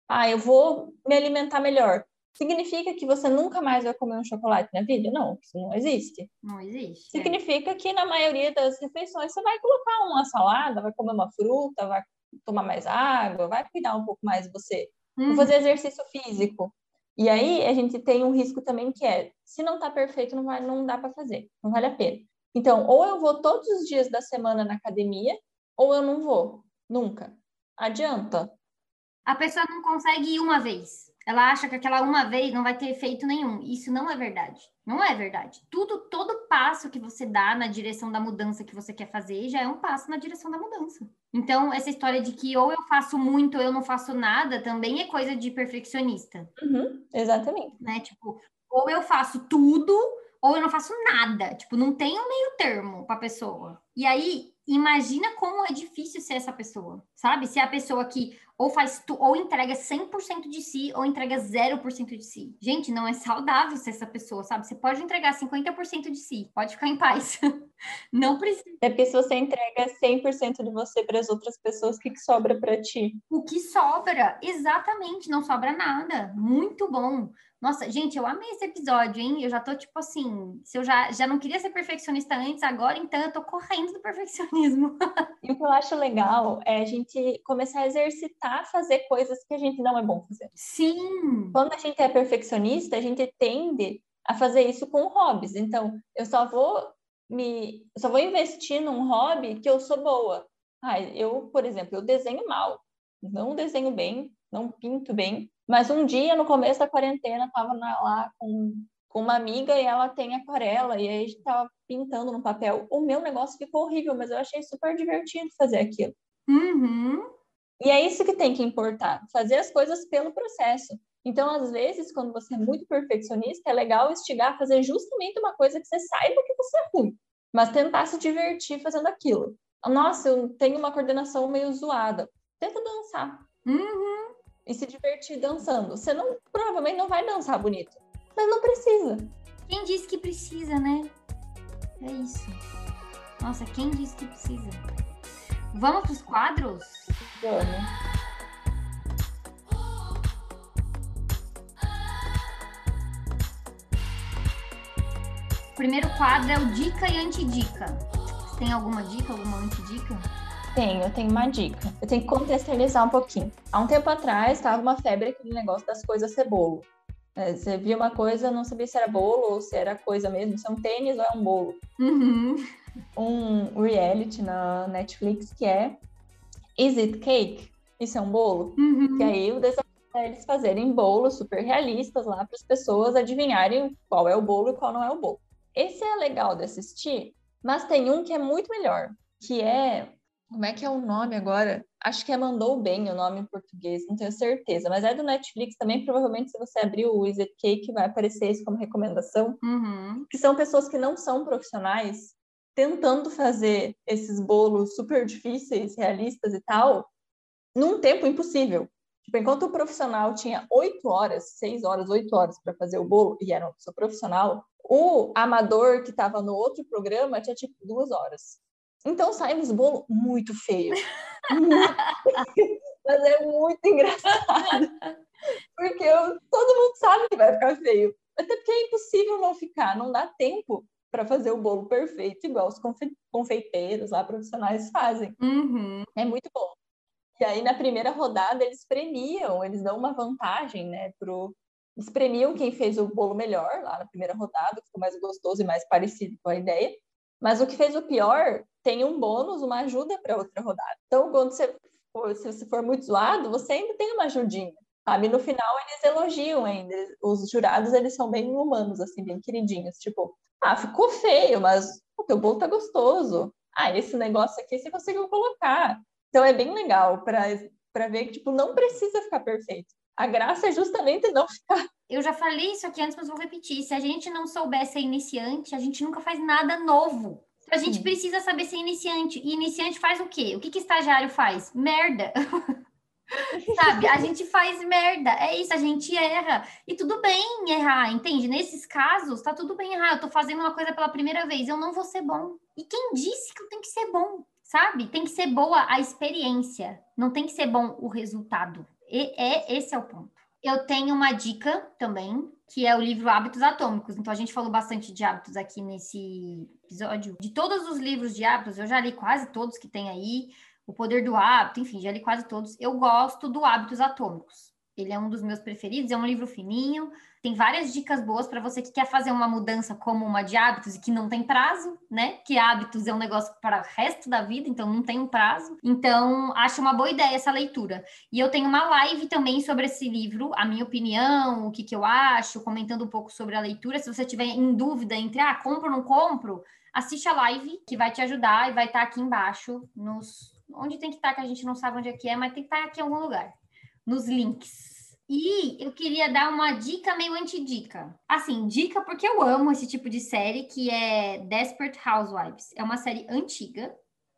Ah, eu vou me alimentar melhor. Significa que você nunca mais vai comer um chocolate na vida? Não, isso não existe. Não existe. É. Significa é. que na maioria das refeições você vai colocar uma salada, vai comer uma fruta, vai tomar mais água, vai cuidar um pouco mais de você. Hum. Vou fazer exercício físico. E aí a gente tem um risco também que é, se não tá perfeito, não, vai, não dá para fazer, não vale a pena. Então, ou eu vou todos os dias da semana na academia, ou eu não vou, nunca. Adianta. A pessoa não consegue ir uma vez Ela acha que aquela uma vez não vai ter efeito nenhum. Isso não é verdade. Não é verdade. Tudo, todo passo que você dá na direção da mudança que você quer fazer já é um passo na direção da mudança. Então, essa história de que ou eu faço muito ou eu não faço nada também é coisa de perfeccionista. Uhum, exatamente. Né? Tipo, ou eu faço tudo ou eu não faço nada. Tipo, não tem um meio termo para pessoa. E aí, imagina como é difícil ser essa pessoa, sabe? Se é a pessoa que ou faz tu, ou entrega 100% de si ou entrega 0% de si. Gente, não é saudável ser essa pessoa, sabe? Você pode entregar 50% de si, pode ficar em paz. não precisa. É porque se você entrega 100% de você para as outras pessoas, o que, que sobra para ti? O que sobra? Exatamente, não sobra nada. Muito bom. Nossa, gente, eu amei esse episódio, hein? Eu já tô tipo assim, se eu já, já não queria ser perfeccionista antes, agora então eu tô correndo do perfeccionismo. e o que eu acho legal é a gente começar a exercitar fazer coisas que a gente não é bom fazer. Sim. Quando a gente é perfeccionista, a gente tende a fazer isso com hobbies. Então, eu só vou me, só vou investir num hobby que eu sou boa. Ah, eu, por exemplo, eu desenho mal, não desenho bem, não pinto bem, mas um dia, no começo da quarentena, estava lá com, com uma amiga e ela tem aquarela, e aí a gente estava pintando no papel. O meu negócio ficou horrível, mas eu achei super divertido fazer aquilo. Uhum. E é isso que tem que importar, fazer as coisas pelo processo. Então, às vezes, quando você é muito perfeccionista, é legal instigar a fazer justamente uma coisa que você saiba que você é ruim, mas tentar se divertir fazendo aquilo. Nossa, eu tenho uma coordenação meio zoada. Tenta dançar. Uhum e se divertir dançando. Você não provavelmente não vai dançar bonito, mas não precisa. Quem disse que precisa, né? É isso. Nossa, quem disse que precisa? Vamos para os quadros? Vamos. O primeiro quadro é o dica e antidica. Você tem alguma dica, alguma antidica? Tenho, eu tenho uma dica. Eu tenho que contextualizar um pouquinho. Há um tempo atrás, estava uma febre aquele negócio das coisas ser bolo. É, você via uma coisa, não sabia se era bolo ou se era coisa mesmo, se é um tênis ou é um bolo. Uhum. Um reality na Netflix que é Is It Cake? Isso é um bolo? Uhum. Que aí o desafio é eles fazerem bolos super realistas lá para as pessoas adivinharem qual é o bolo e qual não é o bolo. Esse é legal de assistir, mas tem um que é muito melhor, que é como é que é o nome agora? Acho que é Mandou Bem o nome em português, não tenho certeza. Mas é do Netflix também. Provavelmente, se você abrir o It Cake, vai aparecer isso como recomendação. Uhum. Que são pessoas que não são profissionais tentando fazer esses bolos super difíceis, realistas e tal, num tempo impossível. Tipo, enquanto o profissional tinha oito horas, seis horas, oito horas para fazer o bolo, e era uma pessoa profissional, o amador que estava no outro programa tinha tipo duas horas. Então sai uns bolos muito feios. Mas é muito engraçado. Porque eu, todo mundo sabe que vai ficar feio. Até porque é impossível não ficar, não dá tempo para fazer o bolo perfeito, igual os confeiteiros lá profissionais fazem. Uhum. É muito bom. E aí, na primeira rodada, eles premiam, eles dão uma vantagem, né, pro... Eles premiam quem fez o bolo melhor lá na primeira rodada, que ficou mais gostoso e mais parecido com a ideia. Mas o que fez o pior tem um bônus, uma ajuda para outra rodada. Então, quando você for, se você for muito zoado, você ainda tem uma ajudinha. Sabe? No final, eles elogiam ainda. Os jurados, eles são bem humanos, assim, bem queridinhos. Tipo, ah, ficou feio, mas o teu bolo tá gostoso. Ah, esse negócio aqui você conseguiu colocar. Então, é bem legal para ver que, tipo, não precisa ficar perfeito. A graça é justamente não ficar eu já falei isso aqui antes, mas vou repetir. Se a gente não souber ser iniciante, a gente nunca faz nada novo. A gente precisa saber ser iniciante. E iniciante faz o quê? O que, que estagiário faz? Merda. Sabe? A gente faz merda. É isso, a gente erra. E tudo bem errar, entende? Nesses casos, tá tudo bem errar. Eu tô fazendo uma coisa pela primeira vez, eu não vou ser bom. E quem disse que eu tenho que ser bom? Sabe? Tem que ser boa a experiência, não tem que ser bom o resultado. E é esse é o ponto. Eu tenho uma dica também, que é o livro Hábitos Atômicos. Então, a gente falou bastante de hábitos aqui nesse episódio. De todos os livros de hábitos, eu já li quase todos que tem aí. O Poder do Hábito, enfim, já li quase todos. Eu gosto do Hábitos Atômicos. Ele é um dos meus preferidos, é um livro fininho, tem várias dicas boas para você que quer fazer uma mudança como uma de hábitos e que não tem prazo, né? Que hábitos é um negócio para o resto da vida, então não tem um prazo. Então, acho uma boa ideia essa leitura. E eu tenho uma live também sobre esse livro, a minha opinião, o que, que eu acho, comentando um pouco sobre a leitura. Se você tiver em dúvida entre, ah, compro ou não compro, assiste a live, que vai te ajudar e vai estar aqui embaixo, nos onde tem que estar, que a gente não sabe onde é que é, mas tem que estar aqui em algum lugar, nos links. E eu queria dar uma dica meio anti-dica. Assim, dica porque eu amo esse tipo de série, que é Desperate Housewives. É uma série antiga,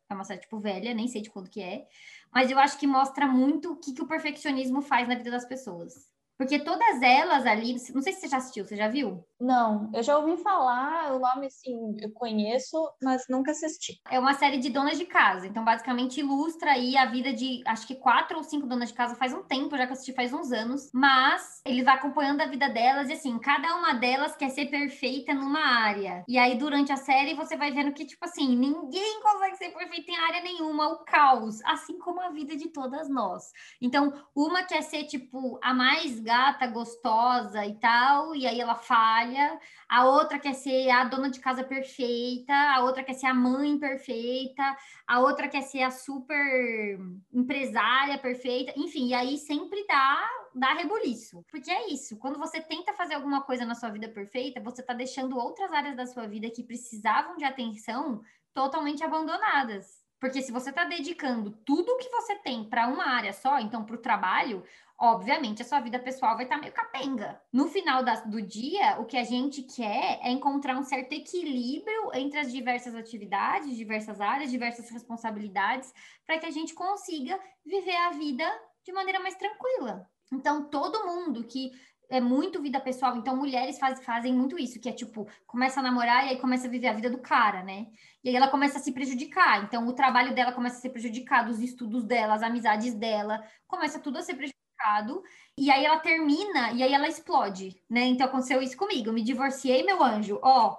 é uma série, tipo, velha, nem sei de quando que é. Mas eu acho que mostra muito o que, que o perfeccionismo faz na vida das pessoas. Porque todas elas ali, não sei se você já assistiu, você já viu? Não, eu já ouvi falar, o nome assim, eu conheço, mas nunca assisti. É uma série de donas de casa, então basicamente ilustra aí a vida de, acho que quatro ou cinco donas de casa faz um tempo, já que eu assisti faz uns anos, mas ele vai acompanhando a vida delas e assim, cada uma delas quer ser perfeita numa área. E aí durante a série você vai vendo que, tipo assim, ninguém consegue ser perfeita em área nenhuma, o caos, assim como a vida de todas nós. Então, uma quer ser, tipo, a mais gata, gostosa e tal, e aí ela falha, a outra quer ser a dona de casa perfeita, a outra quer ser a mãe perfeita, a outra quer ser a super empresária perfeita, enfim, e aí sempre dá, dá rebuliço. Porque é isso, quando você tenta fazer alguma coisa na sua vida perfeita, você tá deixando outras áreas da sua vida que precisavam de atenção totalmente abandonadas. Porque se você está dedicando tudo o que você tem para uma área só, então para o trabalho, obviamente a sua vida pessoal vai estar tá meio capenga. No final da, do dia, o que a gente quer é encontrar um certo equilíbrio entre as diversas atividades, diversas áreas, diversas responsabilidades, para que a gente consiga viver a vida de maneira mais tranquila. Então, todo mundo que é muito vida pessoal, então mulheres faz, fazem muito isso, que é tipo, começa a namorar e aí começa a viver a vida do cara, né? E aí ela começa a se prejudicar. Então, o trabalho dela começa a ser prejudicado, os estudos dela, as amizades dela, começa tudo a ser prejudicado e aí ela termina e aí ela explode, né? Então aconteceu isso comigo. Eu me divorciei, meu anjo, ó,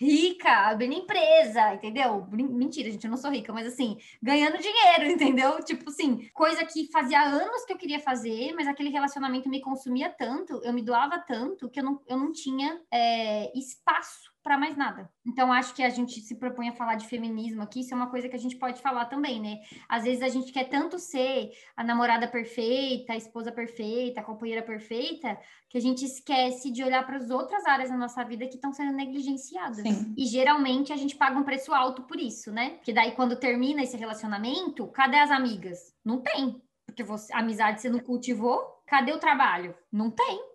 rica, abrindo empresa, entendeu? Mentira, gente, eu não sou rica, mas assim, ganhando dinheiro, entendeu? Tipo assim, coisa que fazia anos que eu queria fazer, mas aquele relacionamento me consumia tanto, eu me doava tanto, que eu não, eu não tinha é, espaço para mais nada. Então, acho que a gente se propõe a falar de feminismo aqui, isso é uma coisa que a gente pode falar também, né? Às vezes a gente quer tanto ser a namorada perfeita, a esposa perfeita, a companheira perfeita, que a gente esquece de olhar para as outras áreas da nossa vida que estão sendo negligenciadas. Sim. E geralmente a gente paga um preço alto por isso, né? Porque daí, quando termina esse relacionamento, cadê as amigas? Não tem. Porque você, amizade você não cultivou, cadê o trabalho? Não tem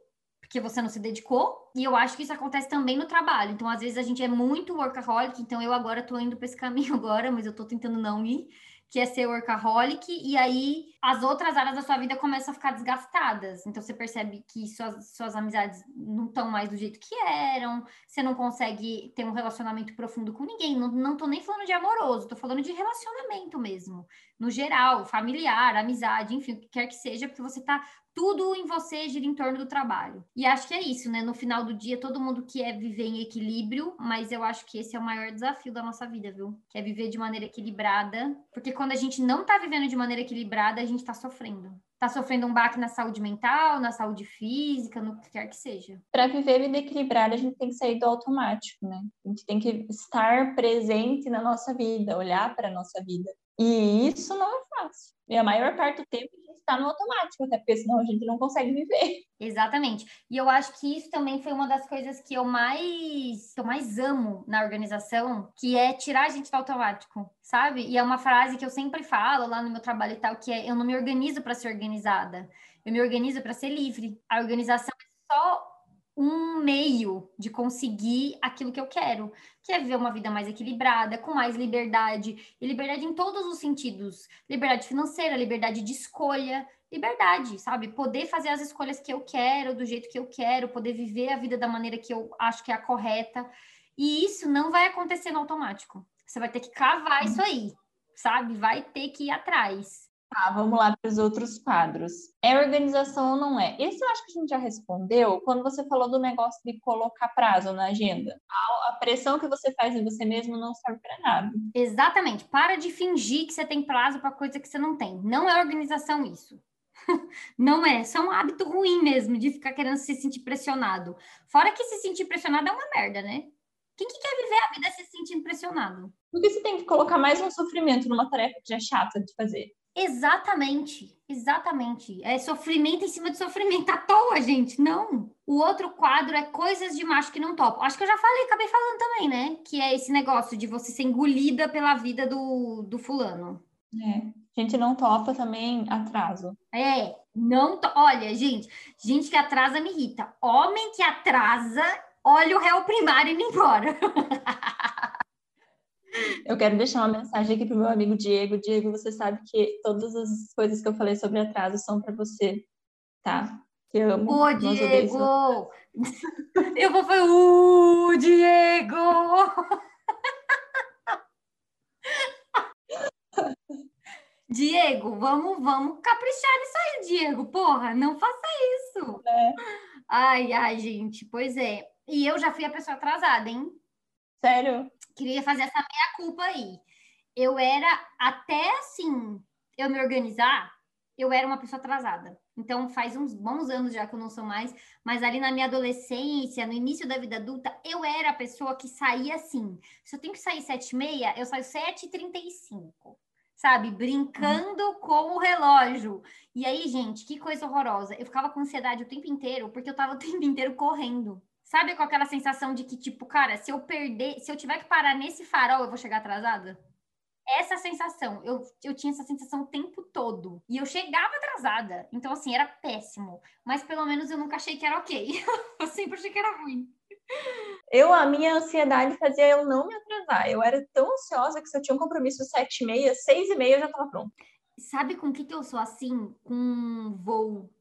porque você não se dedicou. E eu acho que isso acontece também no trabalho. Então, às vezes, a gente é muito workaholic. Então, eu agora tô indo para esse caminho agora, mas eu tô tentando não ir, que é ser workaholic. E aí, as outras áreas da sua vida começam a ficar desgastadas. Então, você percebe que suas, suas amizades não estão mais do jeito que eram. Você não consegue ter um relacionamento profundo com ninguém. Não, não tô nem falando de amoroso, tô falando de relacionamento mesmo. No geral, familiar, amizade, enfim, o que quer que seja, porque você tá tudo em você gira em torno do trabalho. E acho que é isso, né? No final do dia, todo mundo quer viver em equilíbrio, mas eu acho que esse é o maior desafio da nossa vida, viu? Que é viver de maneira equilibrada. Porque quando a gente não tá vivendo de maneira equilibrada, a gente tá sofrendo. Tá sofrendo um baque na saúde mental, na saúde física, no que quer que seja. Para viver vida equilibrada, a gente tem que sair do automático, né? A gente tem que estar presente na nossa vida, olhar para nossa vida. E isso não é fácil. E a maior parte do tempo está no automático, até porque senão a gente não consegue viver. Exatamente. E eu acho que isso também foi uma das coisas que eu mais, que eu mais amo na organização, que é tirar a gente do automático, sabe? E é uma frase que eu sempre falo lá no meu trabalho e tal, que é eu não me organizo para ser organizada, eu me organizo para ser livre. A organização é só um meio de conseguir aquilo que eu quero, que é viver uma vida mais equilibrada, com mais liberdade, e liberdade em todos os sentidos, liberdade financeira, liberdade de escolha, liberdade, sabe? Poder fazer as escolhas que eu quero, do jeito que eu quero, poder viver a vida da maneira que eu acho que é a correta. E isso não vai acontecer no automático. Você vai ter que cavar isso aí, sabe? Vai ter que ir atrás. Tá, vamos lá para os outros quadros. É organização ou não é? Esse eu acho que a gente já respondeu quando você falou do negócio de colocar prazo na agenda. A, a pressão que você faz em você mesmo não serve para nada. Exatamente. Para de fingir que você tem prazo para coisa que você não tem. Não é organização isso. Não é, só um hábito ruim mesmo, de ficar querendo se sentir pressionado. Fora que se sentir pressionado é uma merda, né? Quem que quer viver a vida se sentindo pressionado? Porque você tem que colocar mais um sofrimento numa tarefa que já é chata de fazer. Exatamente, exatamente. É sofrimento em cima de sofrimento à toa, gente. Não. O outro quadro é coisas de macho que não topo. Acho que eu já falei, acabei falando também, né? Que é esse negócio de você ser engolida pela vida do, do fulano. É. Gente não topa também atraso. É, não. To... Olha, gente, gente que atrasa me irrita. Homem que atrasa, olha o réu primário indo embora. Eu quero deixar uma mensagem aqui pro meu amigo Diego. Diego, você sabe que todas as coisas que eu falei sobre atraso são para você, tá? Te amo. Ô, Diego! Eu vou falar, uh, Diego! Diego, vamos, vamos caprichar nisso aí, Diego. Porra, não faça isso. É. Ai, ai, gente, pois é. E eu já fui a pessoa atrasada, hein? Sério? Queria fazer essa meia culpa aí. Eu era até assim, eu me organizar, eu era uma pessoa atrasada. Então faz uns bons anos já que eu não sou mais, mas ali na minha adolescência, no início da vida adulta, eu era a pessoa que saía assim. Se eu tenho que sair sete e meia, eu saio sete e trinta e cinco. Sabe, brincando uhum. com o relógio. E aí, gente, que coisa horrorosa. Eu ficava com ansiedade o tempo inteiro, porque eu tava o tempo inteiro correndo. Sabe com aquela sensação de que, tipo, cara, se eu perder, se eu tiver que parar nesse farol, eu vou chegar atrasada? Essa sensação, eu, eu tinha essa sensação o tempo todo. E eu chegava atrasada. Então, assim, era péssimo. Mas pelo menos eu nunca achei que era ok. eu sempre achei que era ruim. Eu, a minha ansiedade fazia eu não me atrasar. Eu era tão ansiosa que se eu tinha um compromisso sete e meia, seis e meia eu já estava pronto. Sabe com que, que eu sou assim? Com voo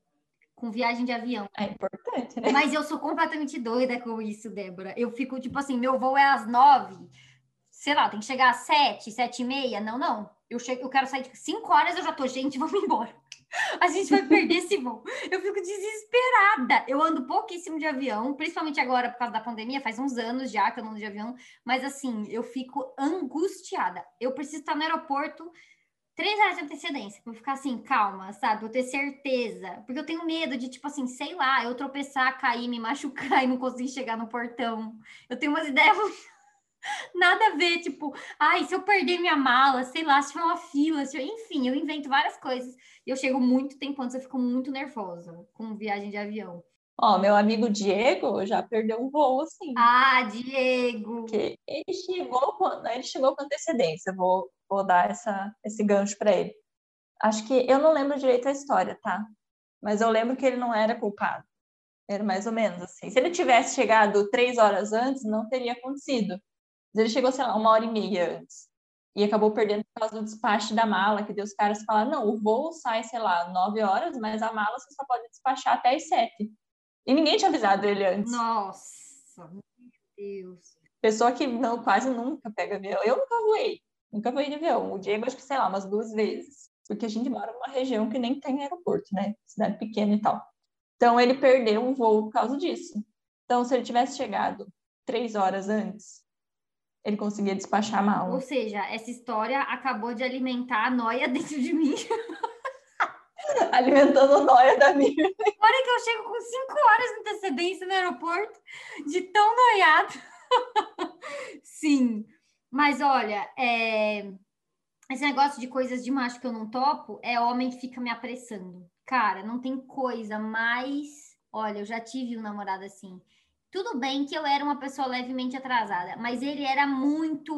com viagem de avião. É importante, né? Mas eu sou completamente doida com isso, Débora. Eu fico, tipo assim, meu voo é às nove, sei lá, tem que chegar às sete, sete e meia. Não, não. Eu, chego, eu quero sair de cinco horas, eu já tô, gente, vamos embora. A gente vai perder esse voo. Eu fico desesperada. Eu ando pouquíssimo de avião, principalmente agora por causa da pandemia, faz uns anos já que eu não ando de avião, mas assim, eu fico angustiada. Eu preciso estar no aeroporto três horas de antecedência, eu ficar assim, calma, sabe? Eu ter certeza. Porque eu tenho medo de, tipo assim, sei lá, eu tropeçar, cair, me machucar e não conseguir chegar no portão. Eu tenho umas ideias nada a ver, tipo, ai, se eu perder minha mala, sei lá, se tiver uma fila, se eu... enfim, eu invento várias coisas. E eu chego muito tempo antes, eu fico muito nervosa com viagem de avião. Ó, meu amigo Diego já perdeu um voo, assim. Ah, Diego! Que ele chegou com, ele chegou com antecedência, vou, vou dar essa, esse gancho para ele. Acho que eu não lembro direito a história, tá? Mas eu lembro que ele não era culpado. Era mais ou menos assim. Se ele tivesse chegado três horas antes, não teria acontecido. Mas ele chegou, sei lá, uma hora e meia antes. E acabou perdendo por causa do despacho da mala, que deu os caras falaram, não, o voo sai, sei lá, nove horas, mas a mala você só pode despachar até as sete. E ninguém tinha avisado ele antes. Nossa, meu Deus. Pessoa que não, quase nunca pega avião. Eu nunca voei. Nunca voei de avião. O Diego, acho que, sei lá, umas duas vezes. Porque a gente mora numa região que nem tem aeroporto, né? Cidade pequena e tal. Então, ele perdeu um voo por causa disso. Então, se ele tivesse chegado três horas antes, ele conseguia despachar mal. Ou seja, essa história acabou de alimentar a noia dentro de mim. alimentando o noia da minha. Olha que eu chego com cinco horas de antecedência no aeroporto, de tão noiado. Sim, mas olha, é... esse negócio de coisas de macho que eu não topo é homem que fica me apressando. Cara, não tem coisa mais. Olha, eu já tive um namorado assim. Tudo bem que eu era uma pessoa levemente atrasada, mas ele era muito.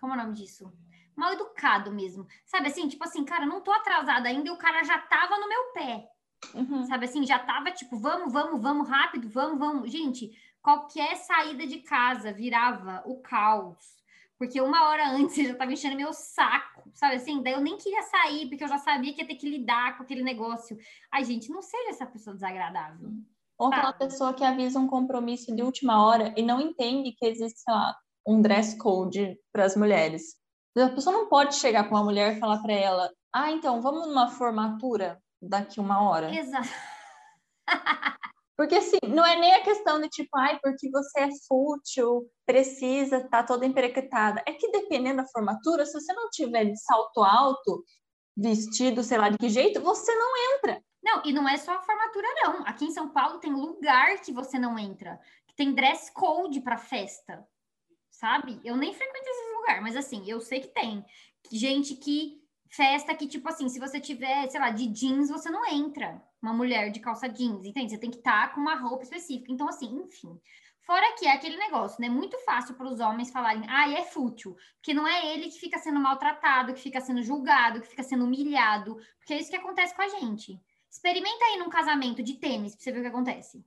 Como é o nome disso? Mal educado mesmo. Sabe assim, tipo assim, cara, não tô atrasada ainda e o cara já tava no meu pé. Uhum. Sabe assim, já tava tipo, vamos, vamos, vamos, rápido, vamos, vamos. Gente, qualquer saída de casa virava o caos. Porque uma hora antes ele já tava enchendo meu saco, sabe assim? Daí eu nem queria sair, porque eu já sabia que ia ter que lidar com aquele negócio. Ai, gente, não seja essa pessoa desagradável. Ou aquela pessoa que avisa um compromisso de última hora e não entende que existe, sei lá, um dress code para as mulheres. A pessoa não pode chegar com uma mulher e falar para ela: ah, então vamos numa formatura daqui uma hora. Exato. Porque assim, não é nem a questão de tipo, ai, porque você é fútil, precisa tá toda emperequetada. É que dependendo da formatura, se você não tiver de salto alto, vestido, sei lá de que jeito, você não entra. Não, e não é só a formatura, não. Aqui em São Paulo tem lugar que você não entra, que tem dress code para festa, sabe? Eu nem frequento esses lugares, mas assim, eu sei que tem. Gente que festa que, tipo assim, se você tiver, sei lá, de jeans, você não entra. Uma mulher de calça jeans, entende? Você tem que estar tá com uma roupa específica. Então, assim, enfim. Fora que é aquele negócio, né? Muito fácil para os homens falarem, ah, é fútil, porque não é ele que fica sendo maltratado, que fica sendo julgado, que fica sendo humilhado, porque é isso que acontece com a gente. Experimenta aí num casamento de tênis pra você ver o que acontece.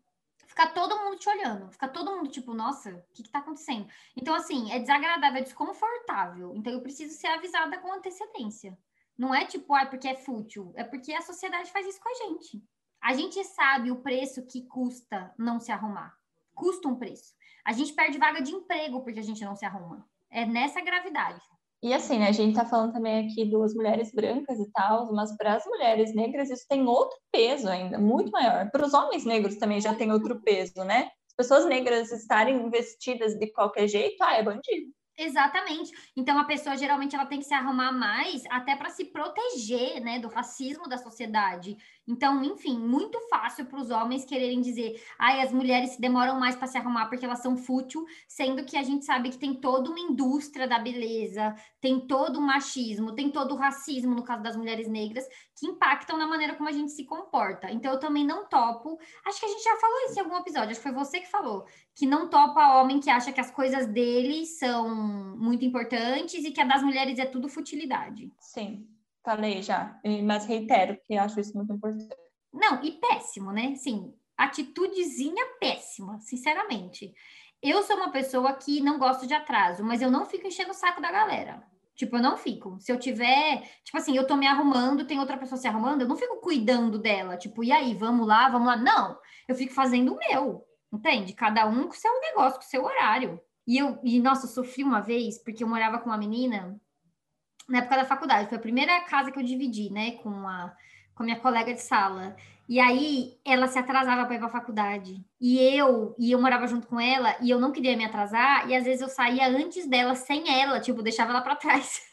Fica todo mundo te olhando, fica todo mundo tipo, nossa, o que, que tá acontecendo? Então, assim, é desagradável, é desconfortável. Então, eu preciso ser avisada com antecedência. Não é tipo, ah, porque é fútil, é porque a sociedade faz isso com a gente. A gente sabe o preço que custa não se arrumar. Custa um preço. A gente perde vaga de emprego porque a gente não se arruma. É nessa gravidade. E assim, né, a gente tá falando também aqui duas mulheres brancas e tal, mas para as mulheres negras isso tem outro peso ainda, muito maior. Para os homens negros também já tem outro peso, né? As pessoas negras estarem vestidas de qualquer jeito, ah, é bandido. Exatamente. Então a pessoa geralmente ela tem que se arrumar mais até para se proteger, né, do racismo da sociedade. Então, enfim, muito fácil para os homens quererem dizer, ai, as mulheres se demoram mais para se arrumar porque elas são fútil, sendo que a gente sabe que tem toda uma indústria da beleza, tem todo o machismo, tem todo o racismo no caso das mulheres negras, que impactam na maneira como a gente se comporta. Então, eu também não topo. Acho que a gente já falou isso em algum episódio, acho que foi você que falou, que não topa homem que acha que as coisas dele são muito importantes e que a das mulheres é tudo futilidade. Sim. Falei já, mas reitero que acho isso muito importante. Não, e péssimo, né? Sim, atitudezinha péssima, sinceramente. Eu sou uma pessoa que não gosto de atraso, mas eu não fico enchendo o saco da galera. Tipo, eu não fico. Se eu tiver, tipo assim, eu tô me arrumando, tem outra pessoa se arrumando, eu não fico cuidando dela. Tipo, e aí, vamos lá, vamos lá. Não, eu fico fazendo o meu, entende? Cada um com o seu negócio, com o seu horário. E eu, e nossa, eu sofri uma vez, porque eu morava com uma menina na época da faculdade. Foi a primeira casa que eu dividi, né, com a, com a minha colega de sala. E aí ela se atrasava para ir para a faculdade. E eu, e eu morava junto com ela, e eu não queria me atrasar, e às vezes eu saía antes dela, sem ela, tipo, deixava ela para trás.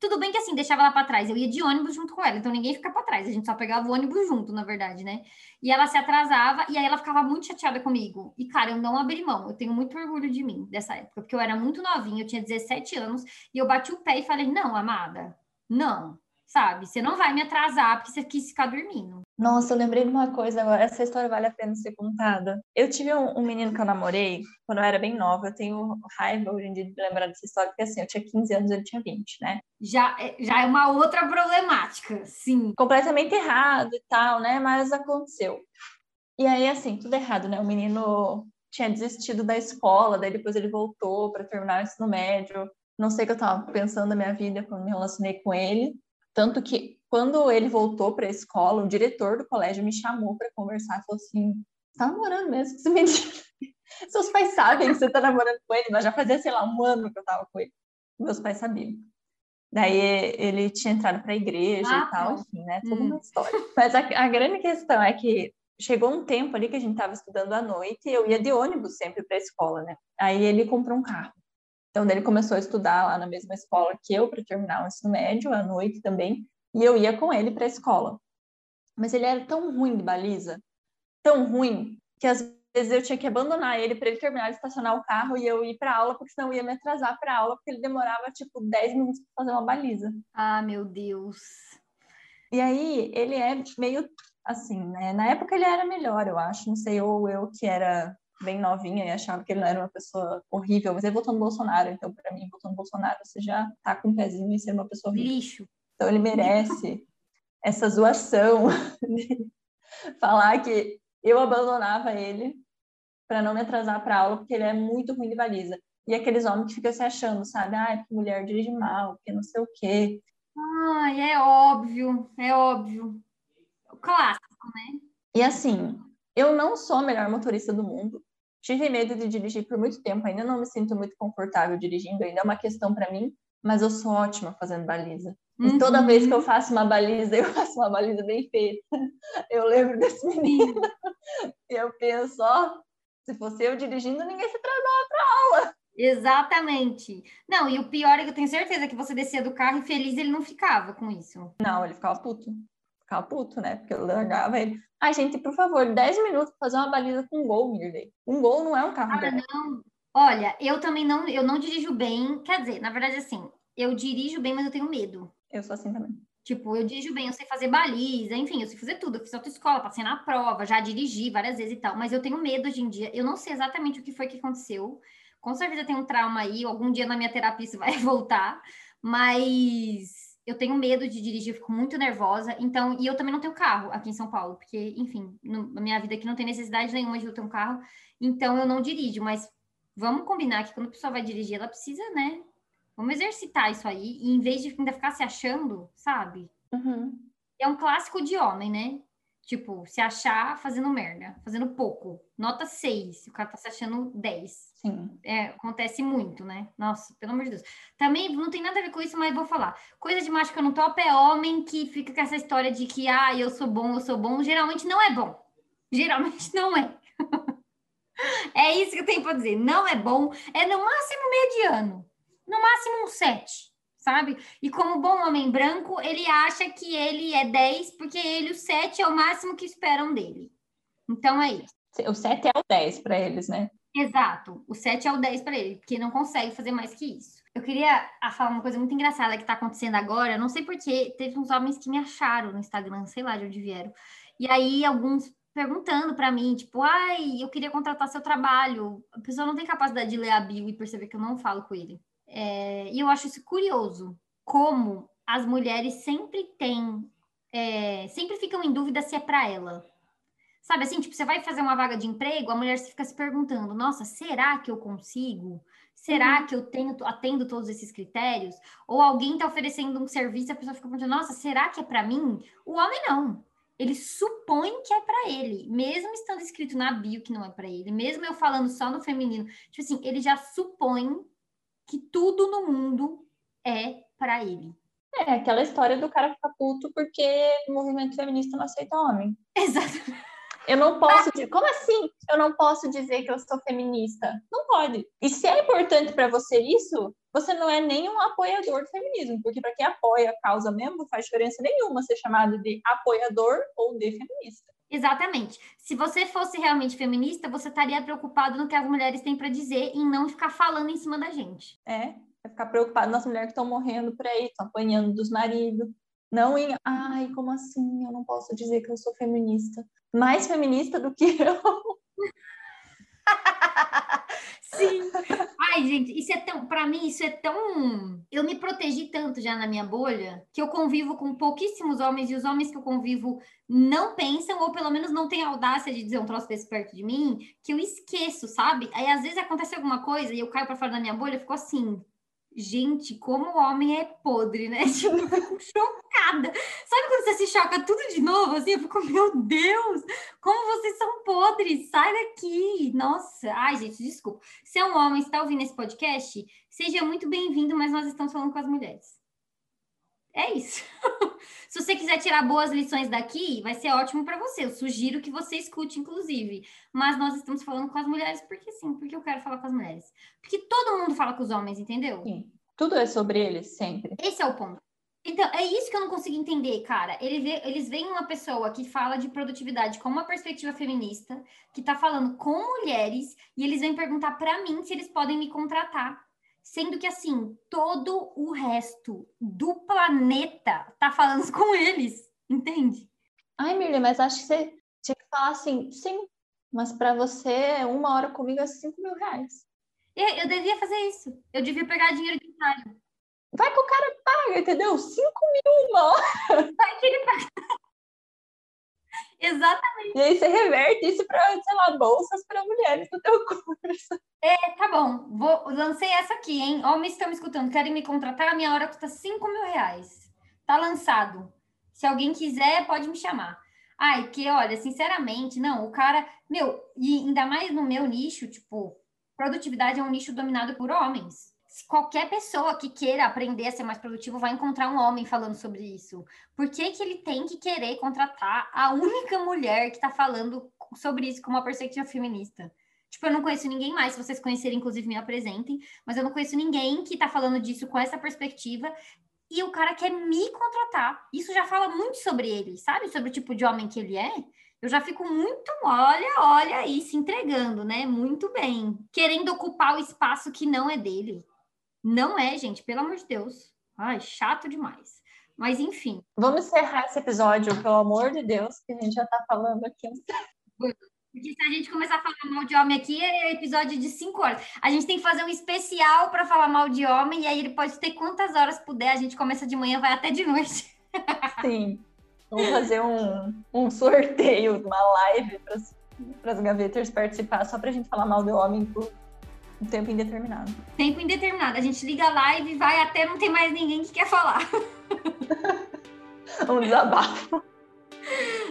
Tudo bem que assim, deixava ela para trás. Eu ia de ônibus junto com ela, então ninguém fica para trás. A gente só pegava o ônibus junto, na verdade, né? E ela se atrasava e aí ela ficava muito chateada comigo. E cara, eu não abri mão. Eu tenho muito orgulho de mim dessa época, porque eu era muito novinha, eu tinha 17 anos, e eu bati o pé e falei: "Não, amada, não sabe? Você não vai me atrasar porque você quis ficar dormindo. Nossa, eu lembrei de uma coisa agora. Essa história vale a pena ser contada. Eu tive um, um menino que eu namorei quando eu era bem nova. Eu tenho raiva hoje em dia de lembrar dessa história, porque assim, eu tinha 15 anos, ele tinha 20, né? Já, é, já é uma outra problemática, sim. Completamente errado e tal, né? Mas aconteceu. E aí, assim, tudo errado, né? O menino tinha desistido da escola, daí depois ele voltou para terminar o ensino médio. Não sei o que eu estava pensando na minha vida quando me relacionei com ele. Tanto que quando ele voltou para a escola, o diretor do colégio me chamou para conversar e falou assim: tá namorando mesmo com esse menino? Seus pais sabem que você tá namorando com ele, mas já fazia, sei lá, um ano que eu tava com ele. Meus pais sabiam. Daí ele tinha entrado para a igreja ah, e tal, enfim, né? Toda hum. uma história. Mas a, a, grande questão é que chegou um tempo ali que a gente estava estudando à noite e eu ia de ônibus sempre para a escola, né? Aí ele comprou um carro. Então, ele começou a estudar lá na mesma escola que eu, para terminar o ensino médio, à noite também, e eu ia com ele para a escola. Mas ele era tão ruim de baliza, tão ruim, que às vezes eu tinha que abandonar ele para ele terminar de estacionar o carro e eu ir para aula, porque senão eu ia me atrasar para aula, porque ele demorava tipo 10 minutos para fazer uma baliza. Ah, meu Deus. E aí, ele é meio assim, né? Na época ele era melhor, eu acho, não sei, ou eu que era bem novinha e achava que ele não era uma pessoa horrível, mas ele votou no Bolsonaro, então para mim, votando no Bolsonaro, você já tá com um pezinho em ser uma pessoa horrível. Lixo. Então ele merece essa zoação de falar que eu abandonava ele para não me atrasar para aula, porque ele é muito ruim de baliza. E aqueles homens que ficam se achando, sabe? Ah, é porque mulher dirige mal, porque não sei o quê. Ai, é óbvio, é óbvio. O clássico, né? E assim, eu não sou a melhor motorista do mundo. Tive medo de dirigir por muito tempo, ainda não me sinto muito confortável dirigindo, ainda é uma questão para mim, mas eu sou ótima fazendo baliza. Uhum. E toda vez que eu faço uma baliza, eu faço uma baliza bem feita. Eu lembro desse menino. e eu penso, ó, se fosse eu dirigindo, ninguém se atrasava para aula. Exatamente. Não, e o pior é que eu tenho certeza que você descia do carro e feliz ele não ficava com isso. Não, ele ficava puto. Ficava puto, né? Porque eu largava ele. Ai, gente, por favor, 10 minutos pra fazer uma baliza com um gol, Mirley. Um gol não é um carro. Ah, não. Olha, eu também não, eu não dirijo bem. Quer dizer, na verdade, assim, eu dirijo bem, mas eu tenho medo. Eu sou assim também. Tipo, eu dirijo bem, eu sei fazer baliza, enfim, eu sei fazer tudo. Eu fiz autoescola, passei na prova, já dirigi várias vezes e tal, mas eu tenho medo hoje em dia. Eu não sei exatamente o que foi que aconteceu. Com certeza tem um trauma aí, algum dia na minha terapia isso vai voltar, mas eu tenho medo de dirigir, fico muito nervosa. Então, e eu também não tenho carro aqui em São Paulo, porque, enfim, na minha vida aqui não tem necessidade nenhuma de eu ter um carro, então eu não dirijo, mas vamos combinar que quando a pessoa vai dirigir, ela precisa, né, Vamos exercitar isso aí, e em vez de ainda ficar se achando, sabe? Uhum. É um clássico de homem, né? Tipo, se achar fazendo merda, fazendo pouco. Nota 6, o cara tá se achando 10. Sim. É, acontece muito, né? Nossa, pelo amor de Deus. Também não tem nada a ver com isso, mas vou falar. Coisa de macho que eu não topo é homem que fica com essa história de que, ah, eu sou bom, eu sou bom. Geralmente não é bom. Geralmente não é. é isso que eu tenho pra dizer. Não é bom. É no máximo mediano no máximo um 7, sabe? E como bom homem branco, ele acha que ele é 10, porque ele, o 7 é o máximo que esperam dele. Então é isso. O 7 é o 10 para eles, né? Exato. O 7 é o 10 para ele, porque não consegue fazer mais que isso. Eu queria ah, falar uma coisa muito engraçada que está acontecendo agora. Não sei porquê, teve uns homens que me acharam no Instagram, sei lá de onde vieram. E aí, alguns perguntando para mim, tipo, ai, eu queria contratar seu trabalho. A pessoa não tem capacidade de ler a bio e perceber que eu não falo com ele. É, e eu acho isso curioso, como as mulheres sempre têm, é, sempre ficam em dúvida se é para ela. Sabe assim, tipo, você vai fazer uma vaga de emprego, a mulher fica se perguntando: nossa, será que eu consigo? Será uhum. que eu tenho, atendo todos esses critérios? Ou alguém está oferecendo um serviço, a pessoa fica perguntando: nossa, será que é para mim? O homem não. Ele supõe que é para ele, mesmo estando escrito na bio que não é para ele, mesmo eu falando só no feminino. Tipo assim, ele já supõe que tudo no mundo é para ele. É, aquela história do cara ficar puto porque o movimento feminista não aceita homem. Exato. Eu não posso dizer, como assim? Eu não posso dizer que eu sou feminista. Não pode. E se é importante para você isso, você não é nem um apoiador do feminismo, porque para quem apoia a causa mesmo, não faz diferença nenhuma ser chamado de apoiador ou de feminista. Exatamente. Se você fosse realmente feminista, você estaria preocupado no que as mulheres têm para dizer e não ficar falando em cima da gente. É, é ficar preocupado nas mulheres que estão morrendo por aí, estão apanhando dos maridos. Não em, ai, como assim? Eu não posso dizer que eu sou feminista. Mais feminista do que eu. Sim. Ai, gente, isso é tão, para mim isso é tão, eu me protegi tanto já na minha bolha, que eu convivo com pouquíssimos homens e os homens que eu convivo não pensam ou pelo menos não têm audácia de dizer um troço desse perto de mim, que eu esqueço, sabe? Aí às vezes acontece alguma coisa e eu caio para fora da minha bolha, eu fico assim, Gente, como o homem é podre, né? Tipo, chocada. Sabe quando você se choca tudo de novo? Assim, eu fico, meu Deus, como vocês são podres, sai daqui. Nossa, ai, gente, desculpa. Se é um homem, está ouvindo esse podcast, seja muito bem-vindo, mas nós estamos falando com as mulheres. É isso. Se você quiser tirar boas lições daqui, vai ser ótimo para você. Eu sugiro que você escute, inclusive. Mas nós estamos falando com as mulheres porque sim, porque eu quero falar com as mulheres. Porque todo mundo fala com os homens, entendeu? Sim. Tudo é sobre eles, sempre. Esse é o ponto. Então, é isso que eu não consigo entender, cara. Ele vê, eles veem uma pessoa que fala de produtividade com uma perspectiva feminista, que tá falando com mulheres, e eles vêm perguntar para mim se eles podem me contratar. Sendo que, assim, todo o resto do planeta tá falando com eles, entende? Ai, Mirley, mas acho que você tinha que falar assim, sim, mas para você, uma hora comigo é 5 mil reais. Eu, eu devia fazer isso. Eu devia pegar dinheiro de ensaio. Vai que o cara paga, entendeu? 5 mil uma hora. Vai que ele paga. Exatamente. E aí você reverte isso para, sei lá, bolsas para mulheres do teu curso. É, bom. Vou, lancei essa aqui, hein? Homens estão me escutando, querem me contratar, a minha hora custa 5 mil reais. Tá lançado. Se alguém quiser, pode me chamar. Ai, que olha, sinceramente, não, o cara, meu, e ainda mais no meu nicho, tipo, produtividade é um nicho dominado por homens qualquer pessoa que queira aprender a ser mais produtivo vai encontrar um homem falando sobre isso. Por que, que ele tem que querer contratar a única mulher que está falando sobre isso com uma perspectiva feminista? Tipo, eu não conheço ninguém mais. Se vocês conhecerem, inclusive, me apresentem. Mas eu não conheço ninguém que tá falando disso com essa perspectiva. E o cara quer me contratar. Isso já fala muito sobre ele, sabe? Sobre o tipo de homem que ele é. Eu já fico muito, olha, olha aí, se entregando, né? Muito bem. Querendo ocupar o espaço que não é dele. Não é, gente, pelo amor de Deus. Ai, chato demais. Mas enfim. Vamos encerrar esse episódio, pelo amor de Deus, que a gente já tá falando aqui. Porque se a gente começar a falar mal de homem aqui, é episódio de cinco horas. A gente tem que fazer um especial para falar mal de homem, e aí ele pode ter quantas horas puder. A gente começa de manhã, vai até de noite. Sim. Vamos fazer um, um sorteio, uma live para as gaveters participar, só para a gente falar mal do homem por um tempo indeterminado. Tempo indeterminado. A gente liga a live e vai até não tem mais ninguém que quer falar. um desabafo.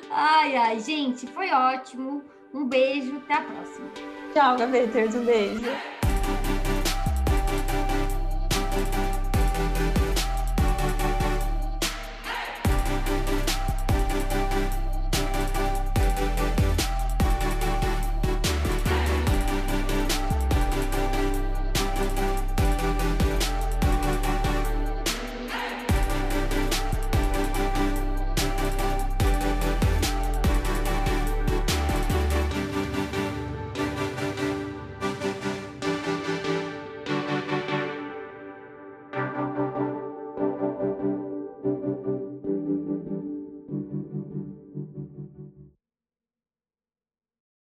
Ai, ai, gente, foi ótimo. Um beijo, até a próxima. Tchau, gaveters, um beijo.